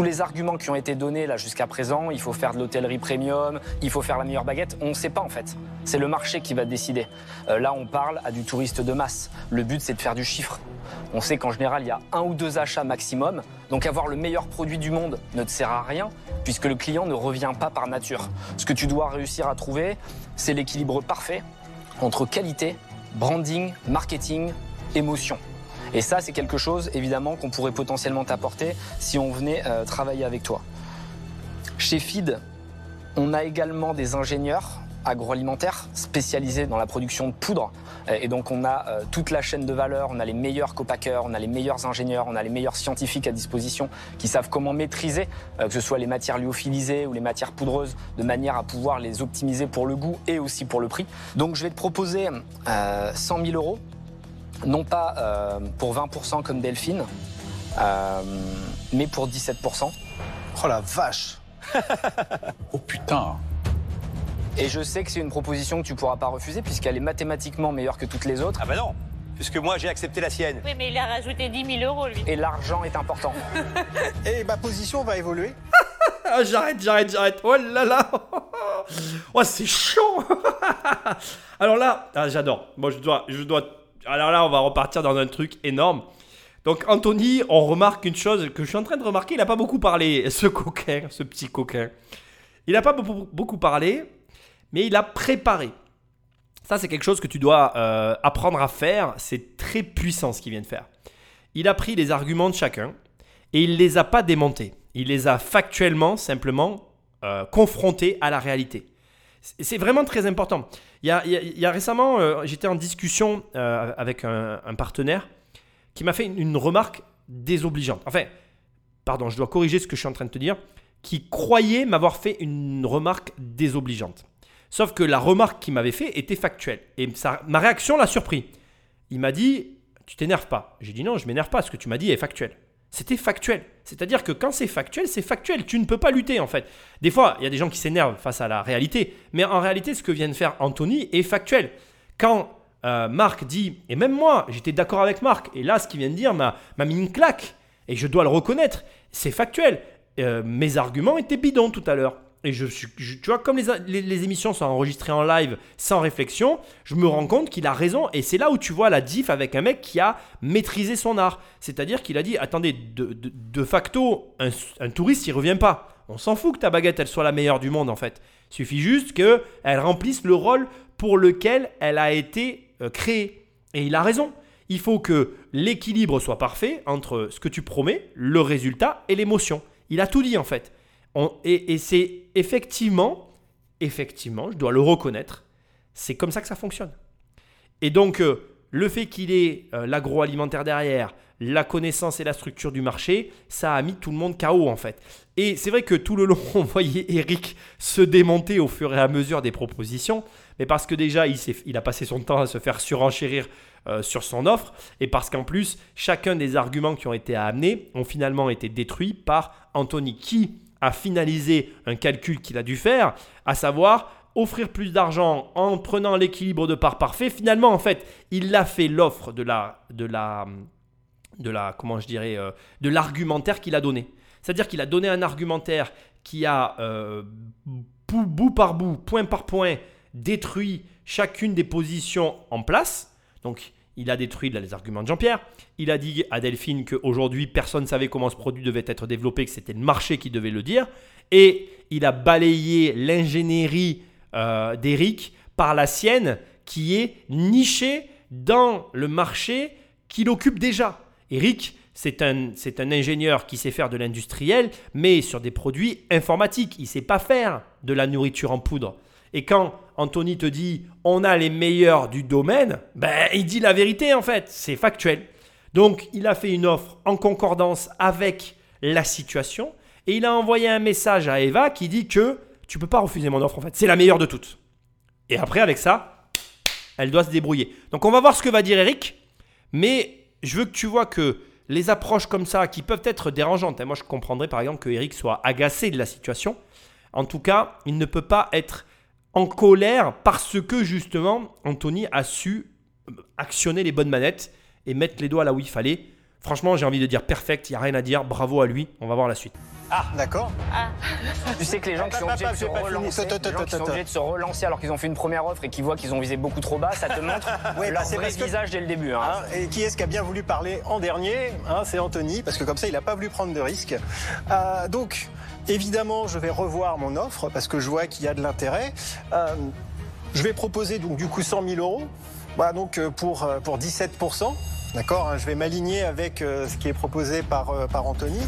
Tous les arguments qui ont été donnés là jusqu'à présent, il faut faire de l'hôtellerie premium, il faut faire la meilleure baguette, on ne sait pas en fait. C'est le marché qui va décider. Euh, là, on parle à du touriste de masse. Le but, c'est de faire du chiffre. On sait qu'en général, il y a un ou deux achats maximum. Donc avoir le meilleur produit du monde ne te sert à rien puisque le client ne revient pas par nature. Ce que tu dois réussir à trouver, c'est l'équilibre parfait entre qualité, branding, marketing, émotion. Et ça, c'est quelque chose, évidemment, qu'on pourrait potentiellement t'apporter si on venait euh, travailler avec toi. Chez Feed, on a également des ingénieurs agroalimentaires spécialisés dans la production de poudre. Et donc on a euh, toute la chaîne de valeur, on a les meilleurs copackers, on a les meilleurs ingénieurs, on a les meilleurs scientifiques à disposition qui savent comment maîtriser, euh, que ce soit les matières lyophilisées ou les matières poudreuses, de manière à pouvoir les optimiser pour le goût et aussi pour le prix. Donc je vais te proposer euh, 100 000 euros, non pas euh, pour 20% comme Delphine, euh, mais pour 17%. Oh la vache Oh putain Et je sais que c'est une proposition que tu pourras pas refuser puisqu'elle est mathématiquement meilleure que toutes les autres. Ah bah non, puisque moi j'ai accepté la sienne. Oui, mais il a rajouté 10 000 euros, lui. Et l'argent est important. Et ma position va évoluer. Ah, j'arrête, j'arrête, j'arrête. Oh là là. Oh, c'est chaud. Alors là, ah, j'adore. Moi, je dois, je dois. Alors là, on va repartir dans un truc énorme. Donc, Anthony, on remarque une chose que je suis en train de remarquer. Il n'a pas beaucoup parlé, ce coquin, ce petit coquin. Il n'a pas beaucoup, parlé, mais il a préparé. Ça, c'est quelque chose que tu dois euh, apprendre à faire. C'est très puissant ce qu'il vient de faire. Il a pris les arguments de chacun et il les a pas démontés. Il les a factuellement, simplement euh, confrontés à la réalité. C'est- vraiment très important. Il y a, récemment, euh, j'étais en discussion euh, avec un, partenaire qui m'a fait une, remarque désobligeante. Enfin, pardon, je dois corriger ce que je suis en train de te dire, qui croyait m'avoir fait une remarque désobligeante. Sauf que la remarque qu'il m'avait fait était factuelle. Et ma réaction l'a surpris. Il m'a dit Tu t'énerves pas. J'ai dit Non, je m'énerve pas. Ce que tu m'as dit est factuel. C'était factuel. C'est-à-dire que quand c'est factuel, c'est factuel. Tu ne peux pas lutter en fait. Des fois, il y a des gens qui s'énervent face à la réalité. Mais en réalité, ce que vient de faire Anthony est factuel. Quand euh, Marc dit, et même moi, j'étais d'accord avec Marc, et là, ce qu'il vient de dire m'a mis une claque. Et je dois le reconnaître. C'est factuel. Euh, mes arguments étaient bidons tout à l'heure. Et je, suis- tu vois, comme les, les- émissions sont enregistrées en live sans réflexion, je me rends compte qu'il a raison. Et c'est là où tu vois la diff avec un mec qui a maîtrisé son art. C'est-à-dire qu'il a dit attendez, de, facto, un, un touriste, il revient pas. On s'en fout que ta baguette, elle soit la meilleure du monde en fait. Il suffit juste qu'elle remplisse le rôle pour lequel elle a été euh, créée. Et il a raison. Il faut que l'équilibre soit parfait entre ce que tu promets, le résultat et l'émotion. Il a tout dit en fait. Et c'est effectivement, effectivement, je dois le reconnaître, c'est comme ça que ça fonctionne. Et donc, euh, le fait qu'il ait euh, l'agroalimentaire derrière, la connaissance et la structure du marché, ça a mis tout le monde KO en fait. Et c'est vrai que tout le long, on voyait Eric se démonter au fur et à mesure des propositions, mais parce que déjà, il a passé son temps à se faire surenchérir euh, sur son offre, et parce qu'en plus, chacun des arguments qui ont été amenés ont finalement été détruits par Anthony, qui a finalisé un calcul qu'il a dû faire, à savoir offrir plus d'argent en prenant l'équilibre de part parfait. Finalement, en fait, il a fait l'offre de la, de la, de la, comment je dirais, euh, de l'argumentaire qu'il a donné. C'est-à-dire qu'il a donné un argumentaire qui a euh, bout, bout par bout, point par point, détruit chacune des positions en place. Donc, il a détruit les arguments de Jean-Pierre. Il a dit à Delphine qu'aujourd'hui, personne ne savait comment ce produit devait être développé, que c'était le marché qui devait le dire. Et il a balayé l'ingénierie euh, d'Eric par la sienne, qui est nichée dans le marché qu'il occupe déjà. Eric, c'est un, c'est un ingénieur qui sait faire de l'industriel, mais sur des produits informatiques. Il ne sait pas faire de la nourriture en poudre. Et quand Anthony te dit on a les meilleurs du domaine, ben il dit la vérité en fait, c'est factuel. Donc il a fait une offre en concordance avec la situation et il a envoyé un message à Eva qui dit que tu peux pas refuser mon offre en fait, c'est la meilleure de toutes. Et après avec ça, elle doit se débrouiller. Donc on va voir ce que va dire Eric, mais je veux que tu vois que les approches comme ça qui peuvent être dérangeantes, hein, moi je comprendrais par exemple que Eric soit agacé de la situation. En tout cas, il ne peut pas être en colère parce que justement Anthony a su euh, actionner les bonnes manettes et mettre les doigts là où il fallait. Franchement, j'ai envie de dire perfect, il n'y a rien à dire, bravo à lui, on va voir la suite. Ah, d'accord. Tu sais que les gens qui sont obligés de se relancer, alors qu'ils ont fait une première offre et qui voient qu'ils ont visé beaucoup trop bas, ça te montre Ouais, leur bah, vrai que- visage dès le début. hein. Hein, et qui est-ce qui a bien voulu parler en dernier Hein, C'est Anthony, parce que comme ça, il n'a pas voulu prendre de risques. Euh, donc, évidemment, je vais revoir mon offre parce que je vois qu'il y a de l'intérêt. Euh, je vais proposer donc du coup 100 000 euros. Voilà, donc euh, pour, euh, pour 17% D'accord hein, Je vais m'aligner avec euh, ce qui est proposé par, euh, par Anthony.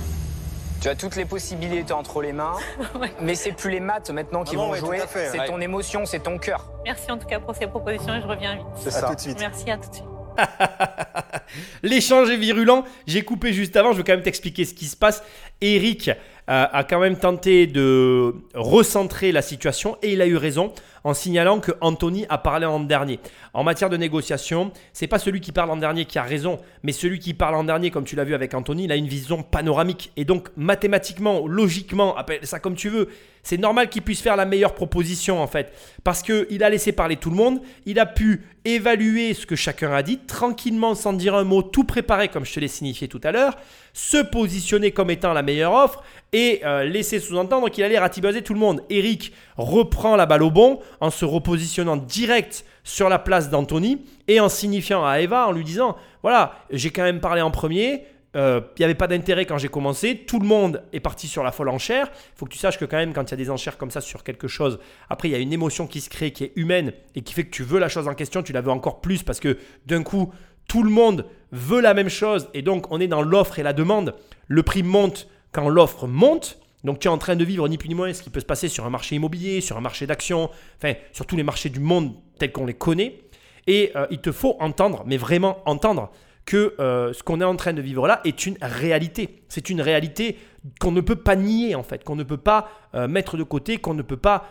Tu as toutes les possibilités entre les mains, mais c'est plus les maths maintenant qui Non, non, vont tout jouer, à c'est ouais. ton émotion, c'est ton cœur. Merci en tout cas pour ces propositions et je reviens vite. C'est ça. tout de suite. Merci, à tout de suite. L'échange est virulent. J'ai coupé juste avant. Je veux quand même t'expliquer ce qui se passe. Eric a quand même tenté de recentrer la situation et il a eu raison en signalant que Anthony a parlé en dernier. En matière de négociation, c'est pas celui qui parle en dernier qui a raison, mais celui qui parle en dernier, comme tu l'as vu avec Anthony, il a une vision panoramique et donc mathématiquement, logiquement, appelle ça comme tu veux. C'est normal qu'il puisse faire la meilleure proposition en fait, parce que il a laissé parler tout le monde, il a pu évaluer ce que chacun a dit tranquillement sans dire un mot, tout préparé comme je te l'ai signifié tout à l'heure, se positionner comme étant la meilleure offre et euh, laisser sous-entendre qu'il allait ratiboiser tout le monde. Eric reprend la balle au bon en se repositionnant direct sur la place d'Anthony et en signifiant à Eva en lui disant voilà, j'ai quand même parlé en premier. euh, Il n'y avait pas d'intérêt quand j'ai commencé. Tout le monde est parti sur la folle enchère. Il faut que tu saches que quand même, quand il y a des enchères comme ça sur quelque chose, après, il y a une émotion qui se crée, qui est humaine et qui fait que tu veux la chose en question, tu la veux encore plus parce que d'un coup, tout le monde veut la même chose et donc on est dans l'offre et la demande. Le prix monte quand l'offre monte Donc tu es en train de vivre ni plus ni moins ce qui peut se passer sur un marché immobilier, sur un marché d'actions, enfin sur tous les marchés du monde tels qu'on les connaît. Et euh, il te faut entendre, mais vraiment entendre, que euh, ce qu'on est en train de vivre là est une réalité. C'est une réalité qu'on ne peut pas nier en fait, qu'on ne peut pas euh, mettre de côté, qu'on ne peut pas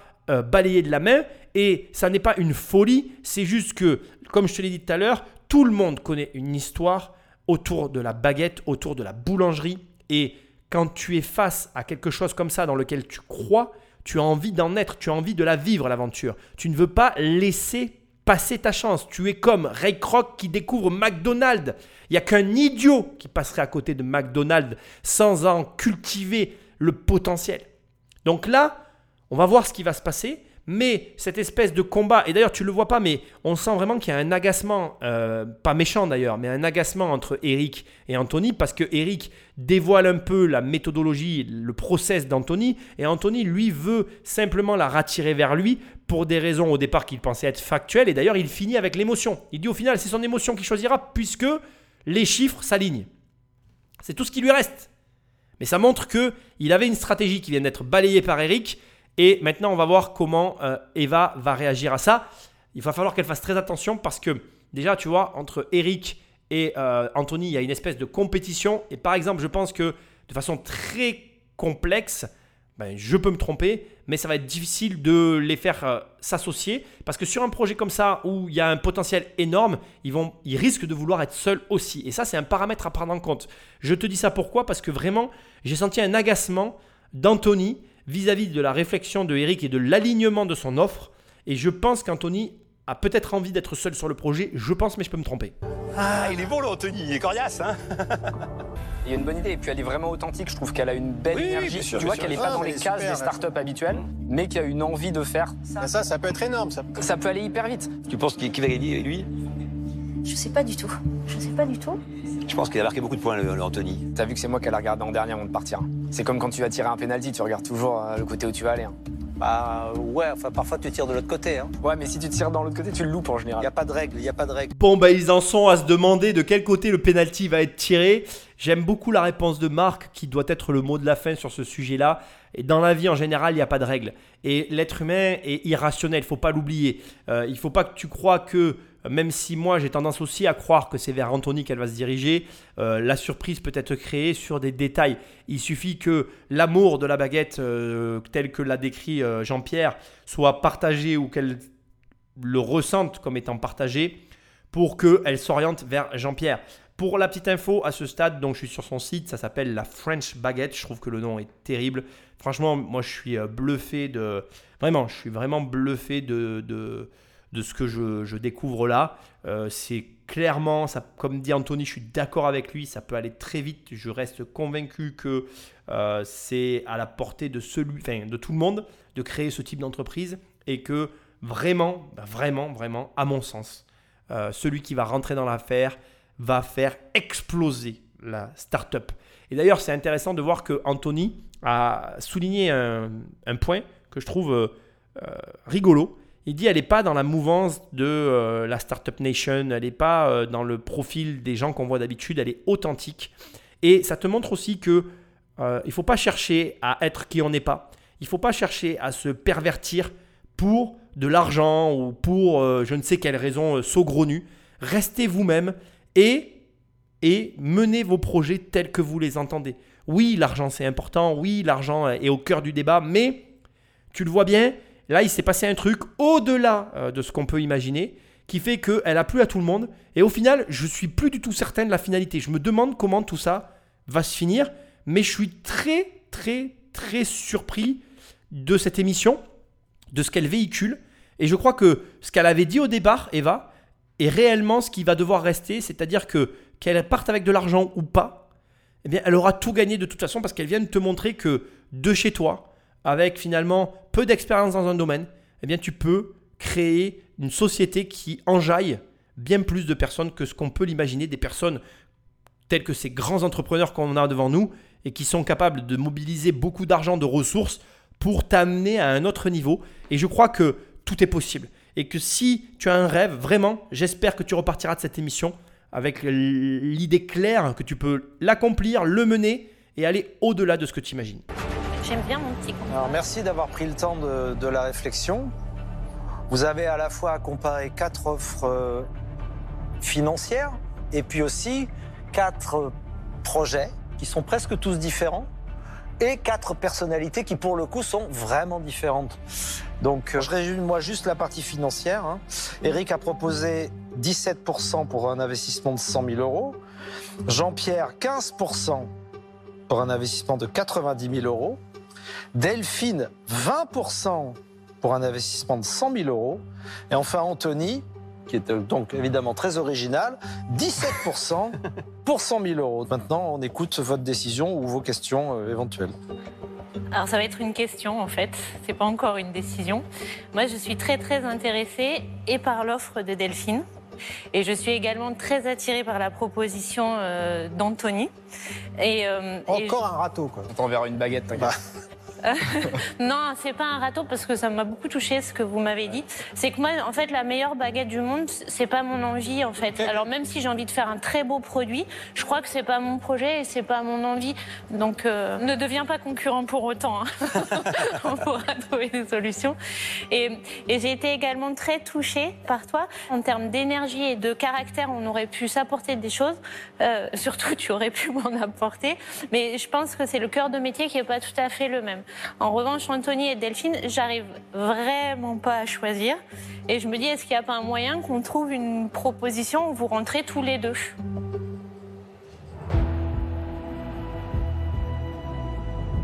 balayer de la main. Et ça n'est pas une folie, c'est juste que, comme je te l'ai dit tout à l'heure, tout le monde connaît une histoire autour de la baguette, autour de la boulangerie. Et quand tu es face à quelque chose comme ça dans lequel tu crois, tu as envie d'en être, tu as envie de la vivre l'aventure. Tu ne veux pas laisser passer ta chance. Tu es comme Ray Kroc qui découvre McDonald's. Il n'y a qu'un idiot qui passerait à côté de McDonald's sans en cultiver le potentiel. Donc là, on va voir ce qui va se passer. Mais cette espèce de combat, et d'ailleurs tu le vois pas, mais on sent vraiment qu'il y a un agacement, euh, pas méchant d'ailleurs, mais un agacement entre Eric et Anthony, parce que Eric dévoile un peu la méthodologie, le process d'Anthony, et Anthony, lui, veut simplement la rattirer vers lui pour des raisons au départ qu'il pensait être factuelles, et d'ailleurs il finit avec l'émotion. Il dit au final, c'est son émotion qui choisira, puisque les chiffres s'alignent. C'est tout ce qui lui reste. Mais ça montre que il avait une stratégie qui vient d'être balayée par Eric, et maintenant, on va voir comment euh, Eva va réagir à ça. Il va falloir qu'elle fasse très attention parce que déjà, tu vois, entre Eric et euh, Anthony, il y a une espèce de compétition. Et par exemple, je pense que de façon très complexe, ben, je peux me tromper, mais ça va être difficile de les faire euh, s'associer parce que sur un projet comme ça où il y a un potentiel énorme, ils, vont, ils risquent de vouloir être seuls aussi. Et ça, c'est un paramètre à prendre en compte. Je te dis ça pourquoi? Parce que vraiment, j'ai senti un agacement d'Anthony vis-à-vis de la réflexion de Eric et de l'alignement de son offre. Et je pense qu'Anthony a peut-être envie d'être seul sur le projet. Je pense, mais je peux me tromper. Ah, il est bon, l'Anthony, il est coriace, hein Il y a une bonne idée, et puis elle est vraiment authentique. Je trouve qu'elle a une belle énergie. tu vois qu'elle n'est pas dans les cases des startups habituelles, mais qui a une envie de faire. Ça, ça, ça peut être énorme. Ça, ça peut aller hyper vite. Tu penses qui, va gagner, lui? Je sais pas du tout. Je sais pas du tout. Je pense qu'il a marqué beaucoup de points, le, Anthony. T'as vu que c'est moi qui a regardé en dernier avant de partir. C'est comme quand tu vas tirer un penalty, tu regardes toujours euh, le côté où tu vas aller. Hein. Bah ouais, enfin parfois tu tires de l'autre côté. Hein. Ouais, mais si tu tires dans l'autre côté, tu le loupes en général. Il y a pas de règle, il y a pas de règle. Bon bah ils en sont à se demander de quel côté le penalty va être tiré. J'aime beaucoup la réponse de Marc qui doit être le mot de la fin sur ce sujet-là. Et dans la vie en général, il n'y a pas de règle. Et l'être humain est irrationnel, il faut pas l'oublier. Euh, il faut pas que tu crois que même si moi j'ai tendance aussi à croire que c'est vers Anthony qu'elle va se diriger, euh, la surprise peut être créée sur des détails. Il suffit que l'amour de la baguette, euh, tel que l'a décrit euh, Jean-Pierre, soit partagé ou qu'elle le ressente comme étant partagé pour qu'elle s'oriente vers Jean-Pierre. Pour la petite info, à ce stade, donc je suis sur son site, ça s'appelle la French Baguette. Je trouve que le nom est terrible. Franchement, moi je suis bluffé de. Vraiment, je suis vraiment bluffé de, de de ce que je, découvre là. Euh, c'est clairement, comme dit Anthony, je suis d'accord avec lui, ça peut aller très vite. Je reste convaincu que euh, c'est à la portée de, celui, de tout le monde de créer ce type d'entreprise et que vraiment, bah, vraiment, vraiment, à mon sens, euh, celui qui va rentrer dans l'affaire va faire exploser la startup. Et d'ailleurs, c'est intéressant de voir que Anthony a souligné un point que je trouve rigolo il dit elle n'est pas dans la mouvance de euh, la Startup Nation, elle n'est pas euh, dans le profil des gens qu'on voit d'habitude, elle est authentique. Et ça te montre aussi que euh, il ne faut pas chercher à être qui on n'est pas. Il ne faut pas chercher à se pervertir pour de l'argent ou pour je ne sais quelle raison saugrenue. Restez vous-même et, et menez vos projets tels que vous les entendez. Oui, l'argent c'est important, oui, l'argent est au cœur du débat, mais tu le vois bien, Là, il s'est passé un truc au-delà euh, de ce qu'on peut imaginer qui fait qu'elle a plu à tout le monde. Et au final, je suis plus du tout certain de la finalité. Je me demande comment tout ça va se finir. Mais je suis très, très, très surpris de cette émission, de ce qu'elle véhicule. Et je crois que ce qu'elle avait dit au départ, Eva, est réellement ce qui va devoir rester. C'est-à-dire que qu'elle parte avec de l'argent ou pas, eh bien, elle aura tout gagné de toute façon parce qu'elle vient de te montrer que de chez toi, avec finalement peu d'expérience dans un domaine, eh tu peux créer une société qui enjaille bien plus de personnes que ce qu'on peut l'imaginer, des personnes telles que ces grands entrepreneurs qu'on a devant nous et qui sont capables de mobiliser beaucoup d'argent, de ressources pour t'amener à un autre niveau. Et je crois que tout est possible. Et que si tu as un rêve, vraiment, j'espère que tu repartiras de cette émission avec l'idée claire que tu peux l'accomplir, le mener et aller au-delà de ce que tu imagines. J'aime bien mon petit. Alors merci d'avoir pris le temps de, la réflexion. Vous avez à la fois comparé quatre offres euh, financières et puis aussi quatre projets qui sont presque tous différents et quatre personnalités qui pour le coup sont vraiment différentes. Donc euh, je résume moi juste la partie financière. hein. Eric a proposé 17% pour un investissement de 100 000 euros. Jean-Pierre 15% pour un investissement de 90 000 euros. Delphine 20% pour un investissement de 100 000 euros. Et enfin Anthony, qui est euh, donc évidemment très original, 17% pour 100 000 euros. Maintenant, on écoute votre décision ou vos questions euh, éventuelles. Alors ça va être une question en fait, c'est pas encore une décision. Moi je suis très très intéressée et par l'offre de Delphine et je suis également très attirée par la proposition euh, d'Anthony. Et, euh, et Encore un râteau, quoi. On t'enverra une baguette, t'inquiète. non, c'est pas un râteau parce que ça m'a beaucoup touché ce que vous m'avez dit. C'est que moi, en fait, la meilleure baguette du monde, c'est pas mon envie, en fait. Alors même si j'ai envie de faire un très beau produit, je crois que c'est pas mon projet et c'est pas mon envie. Donc, euh, ne deviens pas concurrent pour autant. hein. On pourra trouver des solutions. Et, et j'ai été également très touchée par toi en termes d'énergie et de caractère. On aurait pu s'apporter des choses. Euh, surtout, tu aurais pu m'en apporter. Mais je pense que c'est le cœur de métier qui est pas tout à fait le même. En revanche, Anthony et Delphine, j'arrive vraiment pas à choisir. Et je me dis, est-ce qu'il n'y a pas un moyen qu'on trouve une proposition où vous rentrez tous les deux?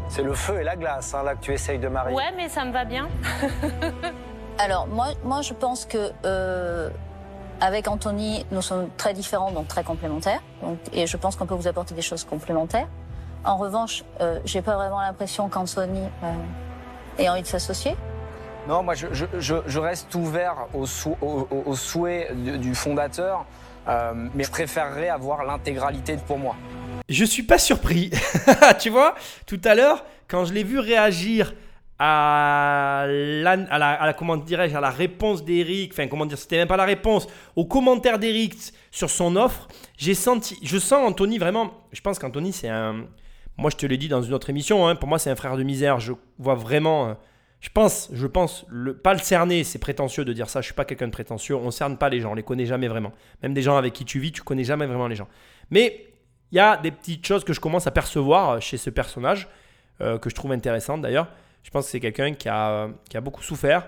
C'est le feu et la glace, hein, là, que tu essayes de marier. Ouais, mais ça me va bien. Alors, moi, moi, je pense que euh, avec Anthony, nous sommes très différents, donc très complémentaires. Donc, et je pense qu'on peut vous apporter des choses complémentaires. En revanche, euh, j'ai pas vraiment l'impression qu'Anthony euh, ait envie de s'associer. Non, moi, je, je- je- je reste ouvert au, sou- au- au- au souhait du, du fondateur, euh, mais je préférerais avoir l'intégralité pour moi. Je suis pas surpris. tu vois, tout à l'heure, quand je l'ai vu réagir à la, à la, à la- comment dirais-je, à la réponse d'Eric, enfin comment dire, c'était même pas la réponse, au commentaire d'Eric sur son offre, j'ai senti, je sens Anthony vraiment, je pense qu'Anthony c'est un, moi je te l'ai dit dans une autre émission, hein, pour moi c'est un frère de misère, je vois vraiment, euh, je pense, je pense, le, pas le cerner, c'est prétentieux de dire ça, je suis pas quelqu'un de prétentieux, on cerne pas les gens, on les connaît jamais vraiment, même des gens avec qui tu vis, tu connais jamais vraiment les gens. Mais il y a des petites choses que je commence à percevoir chez ce personnage, euh, que je trouve intéressantes d'ailleurs. Je pense que c'est quelqu'un qui a, qui a beaucoup souffert.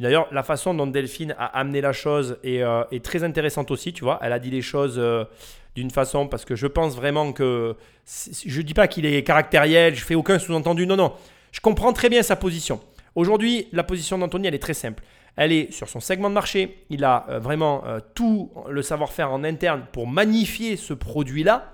D'ailleurs, la façon dont Delphine a amené la chose est, euh, est très intéressante aussi, tu vois. Elle a dit les choses euh, d'une façon, parce que je pense vraiment que... Je ne dis pas qu'il est caractériel, je fais aucun sous-entendu, non, non. Je comprends très bien sa position. Aujourd'hui, la position d'Anthony, elle est très simple. Elle est sur son segment de marché. Il a euh, vraiment tout le savoir-faire en interne pour magnifier ce produit-là.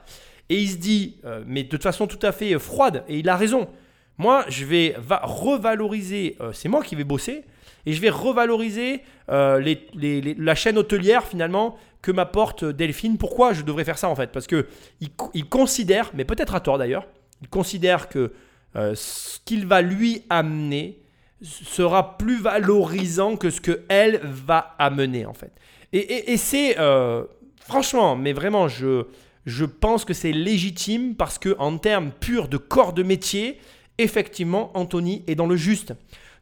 Et il se dit, mais de façon tout à fait froide, et il a raison. Moi, je vais va- revaloriser, c'est moi qui vais bosser, et je vais revaloriser euh, la chaîne hôtelière finalement que m'apporte Delphine. Pourquoi je devrais faire ça en fait? Parce que il, co- il considère, mais peut-être à tort d'ailleurs, il considère que euh, ce qu'il va lui amener sera plus valorisant que ce que elle va amener en fait. Et, c'est euh, franchement, mais vraiment, je, je pense que c'est légitime parce que en termes purs de corps de métier, effectivement, Anthony est dans le juste.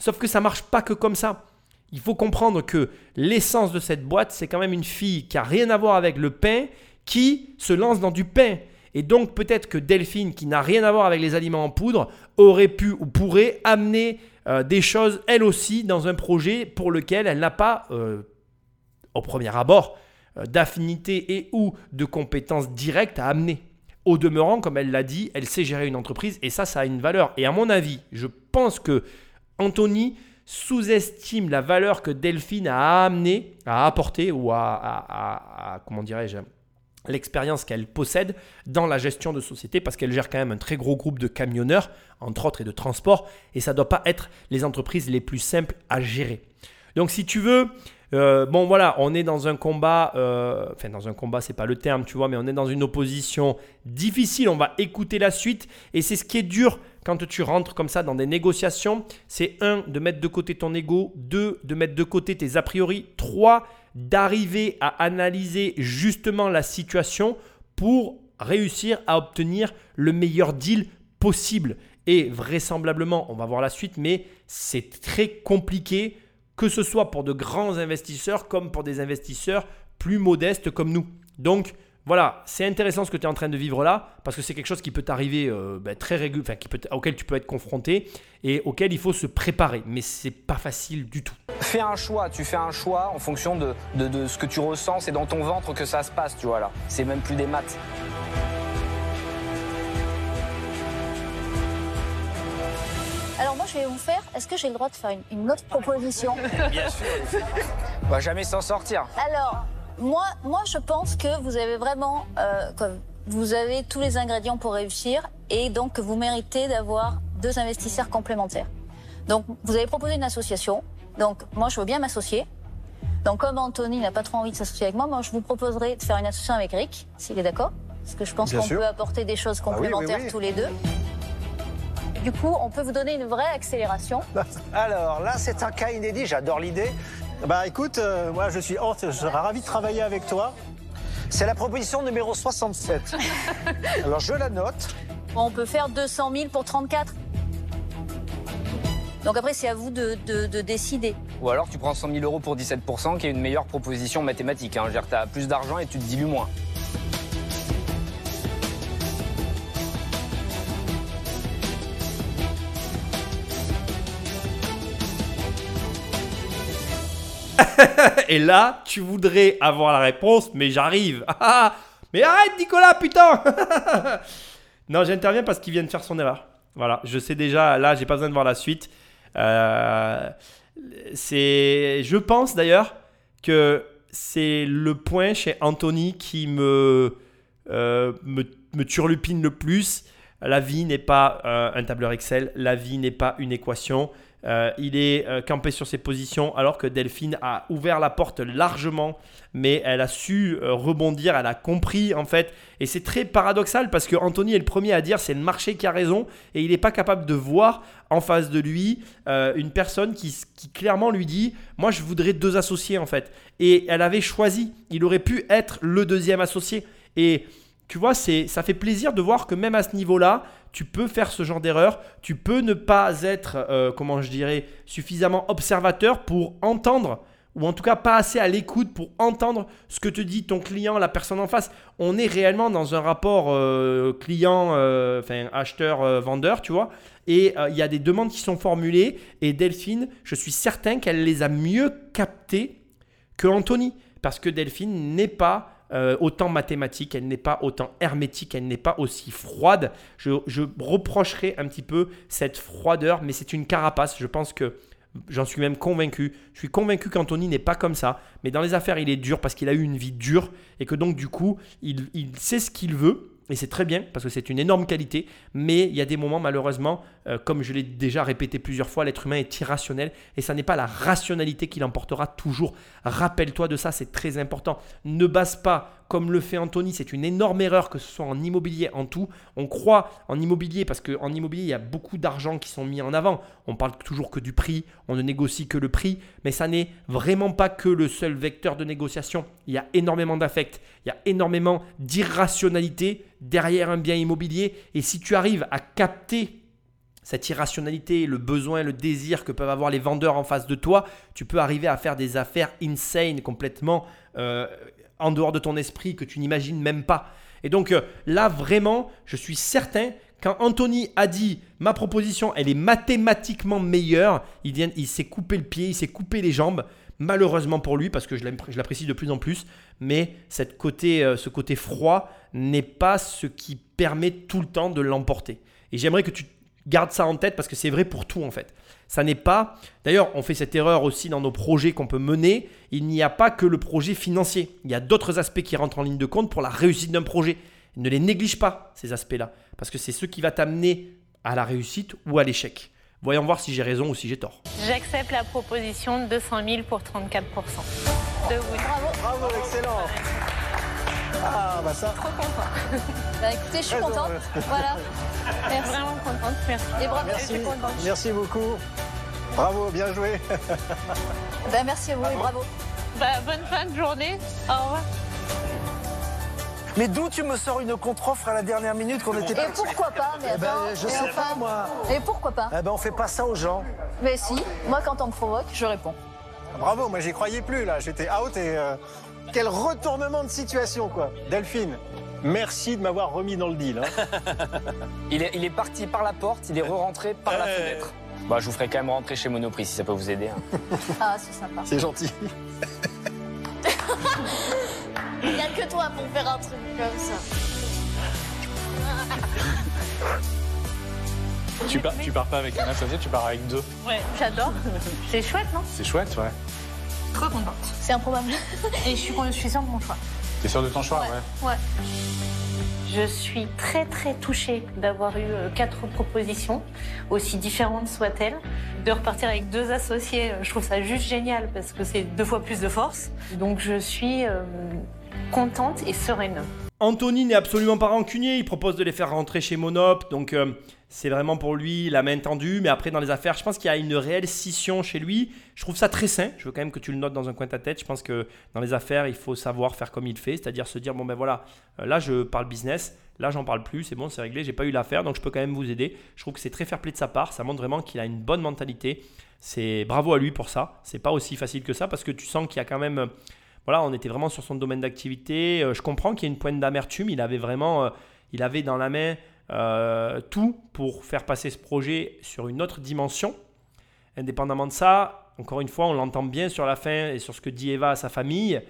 Sauf que ça marche pas que comme ça. Il faut comprendre que l'essence de cette boîte, c'est quand même une fille qui a rien à voir avec le pain, qui se lance dans du pain. Et donc peut-être que Delphine, qui n'a rien à voir avec les aliments en poudre, aurait pu ou pourrait amener euh, des choses, elle aussi, dans un projet pour lequel elle n'a pas, euh, au premier abord, euh, d'affinité et ou de compétences directes à amener. Au demeurant, comme elle l'a dit, elle sait gérer une entreprise et ça, ça a une valeur. Et à mon avis, je pense que Anthony sous-estime la valeur que Delphine a amené, ou à, à- à- à- comment dirais-je, l'expérience qu'elle possède dans la gestion de société parce qu'elle gère quand même un très gros groupe de camionneurs, entre autres, et de transport. Et ça ne doit pas être les entreprises les plus simples à gérer. Donc si tu veux, euh, bon voilà, on est dans un combat, euh, enfin dans un combat, c'est pas le terme, tu vois, mais on est dans une opposition difficile. On va écouter la suite et c'est ce qui est dur quand tu rentres comme ça dans des négociations. C'est un de mettre de côté ton ego, deux de mettre de côté tes a priori, trois d'arriver à analyser justement la situation pour réussir à obtenir le meilleur deal possible et vraisemblablement, on va voir la suite, mais c'est très compliqué, que ce soit pour de grands investisseurs comme pour des investisseurs plus modestes comme nous. Donc, voilà, c'est intéressant ce que tu es en train de vivre là, parce que c'est quelque chose qui peut t'arriver euh, ben, très régulièrement, enfin, qui peut, auquel tu peux être confronté et auquel il faut se préparer. Mais c'est pas facile du tout. Fais un choix, tu fais un choix en fonction de, de- de ce que tu ressens, c'est dans ton ventre que ça se passe, tu vois là. C'est même plus des maths. Alors moi, je vais vous faire. Est-ce que j'ai le droit de faire une, une autre proposition? Bien sûr. On va jamais s'en sortir. Alors, moi, moi, je pense que vous avez vraiment, euh, comme vous avez tous les ingrédients pour réussir, et donc que vous méritez d'avoir deux investisseurs complémentaires. Donc, vous avez proposé une association. Donc, moi, je veux bien m'associer. Donc, comme Anthony n'a pas trop envie de s'associer avec moi, moi, je vous proposerai de faire une association avec Rick, s'il est d'accord, parce que je pense qu'on peut apporter des choses Ah oui, oui, complémentaires oui. tous les deux. Du coup, on peut vous donner une vraie accélération. Alors là, c'est un cas inédit, j'adore l'idée. Bah écoute, euh, moi je suis Hante, je serais ravi de travailler avec toi. C'est la proposition numéro 67. Alors je la note. On peut faire 200 000 pour 34. Donc après, c'est à vous de, de- de décider. Ou alors tu prends 100 000 euros pour 17%, qui est une meilleure proposition mathématique. Hein. Dire, t'as plus d'argent et tu te dilues moins. Et là, tu voudrais avoir la réponse, mais j'arrive. Ah, mais arrête, Nicolas, putain Non, j'interviens parce qu'il vient de faire son erreur. Voilà, je sais déjà, là, j'ai pas besoin de voir la suite. Euh, c'est, je pense d'ailleurs que c'est le point chez Anthony qui me, euh, me, me turlupine le plus. La vie n'est pas euh, un tableur Excel, la vie n'est pas une équation. Euh, il est euh, campé sur ses positions alors que Delphine a ouvert la porte largement, mais elle a su euh, rebondir, elle a compris en fait. Et c'est très paradoxal parce que Anthony est le premier à dire c'est le marché qui a raison et il n'est pas capable de voir en face de lui une personne qui, qui clairement lui dit moi je voudrais deux associés en fait. Et elle avait choisi, il aurait pu être le deuxième associé. Et tu vois, c'est, ça fait plaisir de voir que même à ce niveau-là, tu peux faire ce genre d'erreur. Tu peux ne pas être, euh, comment je dirais, suffisamment observateur pour entendre, ou en tout cas pas assez à l'écoute pour entendre ce que te dit ton client, la personne en face. On est réellement dans un rapport euh, client, euh, enfin acheteur-vendeur, tu vois. Et il y a des demandes qui sont formulées. Et Delphine, je suis certain qu'elle les a mieux captées que Anthony. Parce que Delphine n'est pas euh, autant mathématique, elle n'est pas autant hermétique, elle n'est pas aussi froide. Je, reprocherai un petit peu cette froideur, mais c'est une carapace. Je pense que j'en suis même convaincu. Je suis convaincu qu'Anthony n'est pas comme ça. Mais dans les affaires, il est dur parce qu'il a eu une vie dure et que donc du coup, il sait ce qu'il veut. Et c'est très bien parce que c'est une énorme qualité. Mais il y a des moments, malheureusement, euh, comme je l'ai déjà répété plusieurs fois, l'être humain est irrationnel et ça n'est pas la rationalité qui l'emportera toujours. Rappelle-toi de ça, c'est très important. Ne base pas comme le fait Anthony, c'est une énorme erreur que ce soit en immobilier, en tout. On croit en immobilier parce qu'en immobilier, il y a beaucoup d'argent qui sont mis en avant. On parle toujours que du prix, on ne négocie que le prix, mais ça n'est vraiment pas que le seul vecteur de négociation. Il y a énormément d'affect, il y a énormément d'irrationalité derrière un bien immobilier. Et si tu arrives à capter cette irrationalité, le besoin, le désir que peuvent avoir les vendeurs en face de toi, tu peux arriver à faire des affaires insane, complètement euh, en dehors de ton esprit, que tu n'imagines même pas. Et donc euh, là, vraiment, je suis certain, quand Anthony a dit ma proposition, elle est mathématiquement meilleure, il, il s'est coupé le pied, il s'est coupé les jambes. Malheureusement pour lui, parce que je l'apprécie de plus en plus, mais cette côté, euh, ce côté froid n'est pas ce qui permet tout le temps de l'emporter. Et j'aimerais que tu gardes ça en tête parce que c'est vrai pour tout en fait. Ça n'est pas. D'ailleurs, on fait cette erreur aussi dans nos projets qu'on peut mener. Il n'y a pas que le projet financier. Il y a d'autres aspects qui rentrent en ligne de compte pour la réussite d'un projet. Ne les néglige pas, ces aspects-là, parce que c'est ce qui va t'amener à la réussite ou à l'échec. Voyons voir si j'ai raison ou si j'ai tort. J'accepte la proposition de 200 000 pour 34 de vous. Bravo. Bravo, excellent. Ah bah ça. Trop content. Bah, écoutez, je suis contente. heureux. Voilà. Merci. Vraiment contente. Merci. Et bravo. Merci, Je suis contente. merci beaucoup. Bravo, bien joué. Ben, merci à vous et bravo. Bah, bonne fin de journée. Au revoir. Mais d'où tu me sors une contre-offre à la dernière minute qu'on était Et pourquoi pas Mais Eh ben, attends, je sais pas, moi. Et pourquoi pas? Eh ben, on fait pas ça aux gens. Mais si, moi quand on me provoque, je réponds. Bravo, moi j'y croyais plus là, j'étais out et euh, quel retournement de situation quoi. Delphine, merci de m'avoir remis dans le deal. hein. Il est, il est parti par la porte, il est re-rentré par la fenêtre. Bah, je vous ferai quand même rentrer chez Monoprix si ça peut vous aider. hein. Ah, c'est sympa. C'est gentil. Il n'y a que toi pour faire un truc comme ça. Tu pars, tu pars pas avec un associé, tu pars avec deux. Ouais, j'adore. C'est chouette, non? C'est chouette, ouais. Trop contente. C'est improbable. Et je suis, je suis sûre de mon choix. T'es sûr de ton choix, ouais. Ouais. Je suis très très touchée d'avoir eu euh, quatre propositions, aussi différentes soient-elles. De repartir avec deux associés, je trouve ça juste génial parce que c'est deux fois plus de force. Donc je suis euh, contente et sereine. Anthony n'est absolument pas rancunier, il propose de les faire rentrer chez Monop, donc euh, c'est vraiment pour lui la main tendue, mais après dans les affaires, je pense qu'il y a une réelle scission chez lui, je trouve ça très sain, je veux quand même que tu le notes dans un coin de ta tête, je pense que dans les affaires, il faut savoir faire comme il fait, c'est-à-dire se dire, bon ben voilà, euh, là je parle business, là j'en parle plus, c'est bon, c'est réglé, j'ai pas eu l'affaire, donc je peux quand même vous aider, je trouve que c'est très fair play de sa part, ça montre vraiment qu'il a une bonne mentalité, c'est bravo à lui pour ça, c'est pas aussi facile que ça, parce que tu sens qu'il y a quand même... voilà, on était vraiment sur son domaine d'activité. Euh, je comprends qu'il y ait une pointe d'amertume. Il avait vraiment, euh, il avait dans la main euh, tout pour faire passer ce projet sur une autre dimension. Indépendamment de ça, encore une fois, on l'entend bien sur la fin et sur ce que dit Eva à sa famille.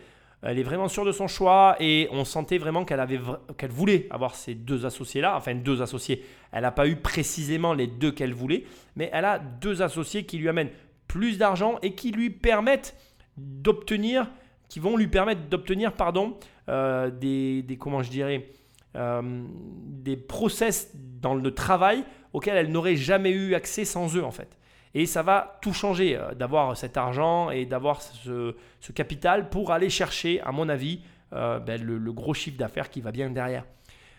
Elle est vraiment sûre de son choix et on sentait vraiment qu'elle avait qu'elle voulait avoir ces deux associés là, enfin deux associés. Elle n'a pas eu précisément les deux qu'elle voulait, mais elle a deux associés qui lui amènent plus d'argent et qui lui permettent d'obtenir, qui vont lui permettre d'obtenir, pardon, euh, des, des- comment je dirais, des process dans le travail auxquels elle n'aurait jamais eu accès sans eux en fait. Et ça va tout changer euh, d'avoir cet argent et d'avoir ce, capital pour aller chercher, à mon avis, euh, ben, le, gros chiffre d'affaires qui va bien derrière.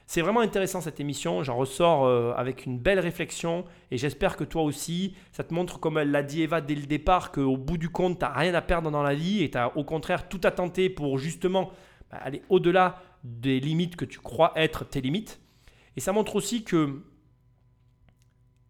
C'est vraiment intéressant cette émission, j'en ressors euh, avec une belle réflexion et j'espère que toi aussi, ça te montre comme elle l'a dit Eva dès le départ, qu'au bout du compte, tu n'as rien à perdre dans la vie et tu as au contraire tout à tenter pour justement bah, aller au-delà des limites que tu crois être tes limites. Et ça montre aussi que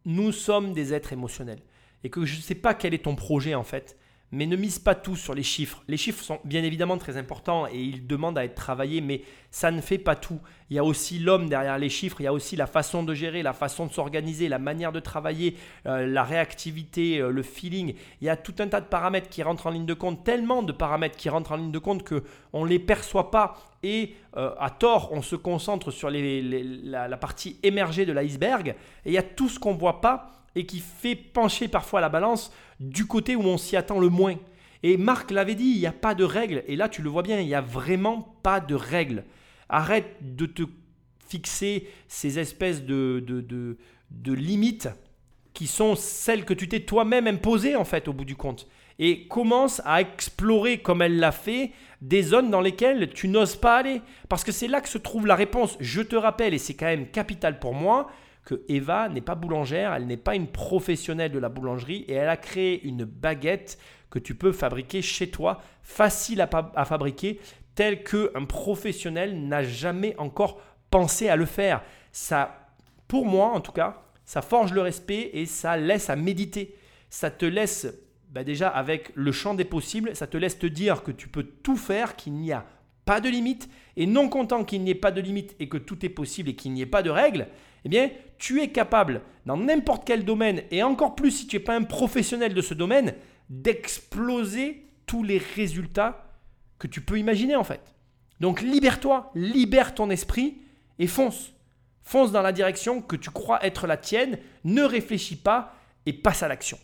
nous sommes des êtres émotionnels et que je ne sais pas quel est ton projet en fait, mais ne mise pas tout sur les chiffres. Les chiffres sont bien évidemment très importants et ils demandent à être travaillés, mais ça ne fait pas tout. Il y a aussi l'homme derrière les chiffres, il y a aussi la façon de gérer, la façon de s'organiser, la manière de travailler, euh, la réactivité, euh, le feeling. Il y a tout un tas de paramètres qui rentrent en ligne de compte, tellement de paramètres qui rentrent en ligne de compte que on les perçoit pas et euh, à tort on se concentre sur la, la partie émergée de l'iceberg et il y a tout ce qu'on voit pas et qui fait pencher parfois la balance du côté où on s'y attend le moins. Et Marc l'avait dit, il n'y a pas de règles. Et là, tu le vois bien, il n'y a vraiment pas de règles. Arrête de te fixer ces espèces de, de, de- de limites qui sont celles que tu t'es toi-même imposées en fait au bout du compte. Et commence à explorer comme elle l'a fait des zones dans lesquelles tu n'oses pas aller. Parce que c'est là que se trouve la réponse. Je te rappelle, et c'est quand même capital pour moi, que Eva n'est pas boulangère, elle n'est pas une professionnelle de la boulangerie et elle a créé une baguette que tu peux fabriquer chez toi, facile à, fabriquer, telle qu'un professionnel n'a jamais encore pensé à le faire. Ça, pour moi en tout cas, ça forge le respect et ça laisse à méditer. Ça te laisse bah déjà avec le champ des possibles, ça te laisse te dire que tu peux tout faire, qu'il n'y a pas de limite, et non content qu'il n'y ait pas de limite et que tout est possible et qu'il n'y ait pas de règles, eh bien, tu es capable, dans n'importe quel domaine, et encore plus si tu n'es pas un professionnel de ce domaine, d'exploser tous les résultats que tu peux imaginer en fait. Donc libère-toi, libère ton esprit et fonce. Fonce dans la direction que tu crois être la tienne, ne réfléchis pas et passe à l'action.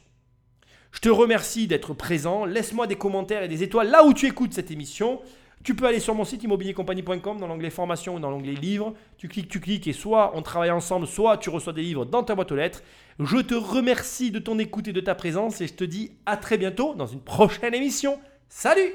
Je te remercie d'être présent. Laisse-moi des commentaires et des étoiles là où tu écoutes cette émission. Tu peux aller sur mon site immobiliercompagnie.com dans l'onglet formation ou dans l'onglet livres. Tu cliques, tu cliques et soit on travaille ensemble, soit tu reçois des livres dans ta boîte aux lettres. Je te remercie de ton écoute et de ta présence et je te dis à très bientôt dans une prochaine émission. Salut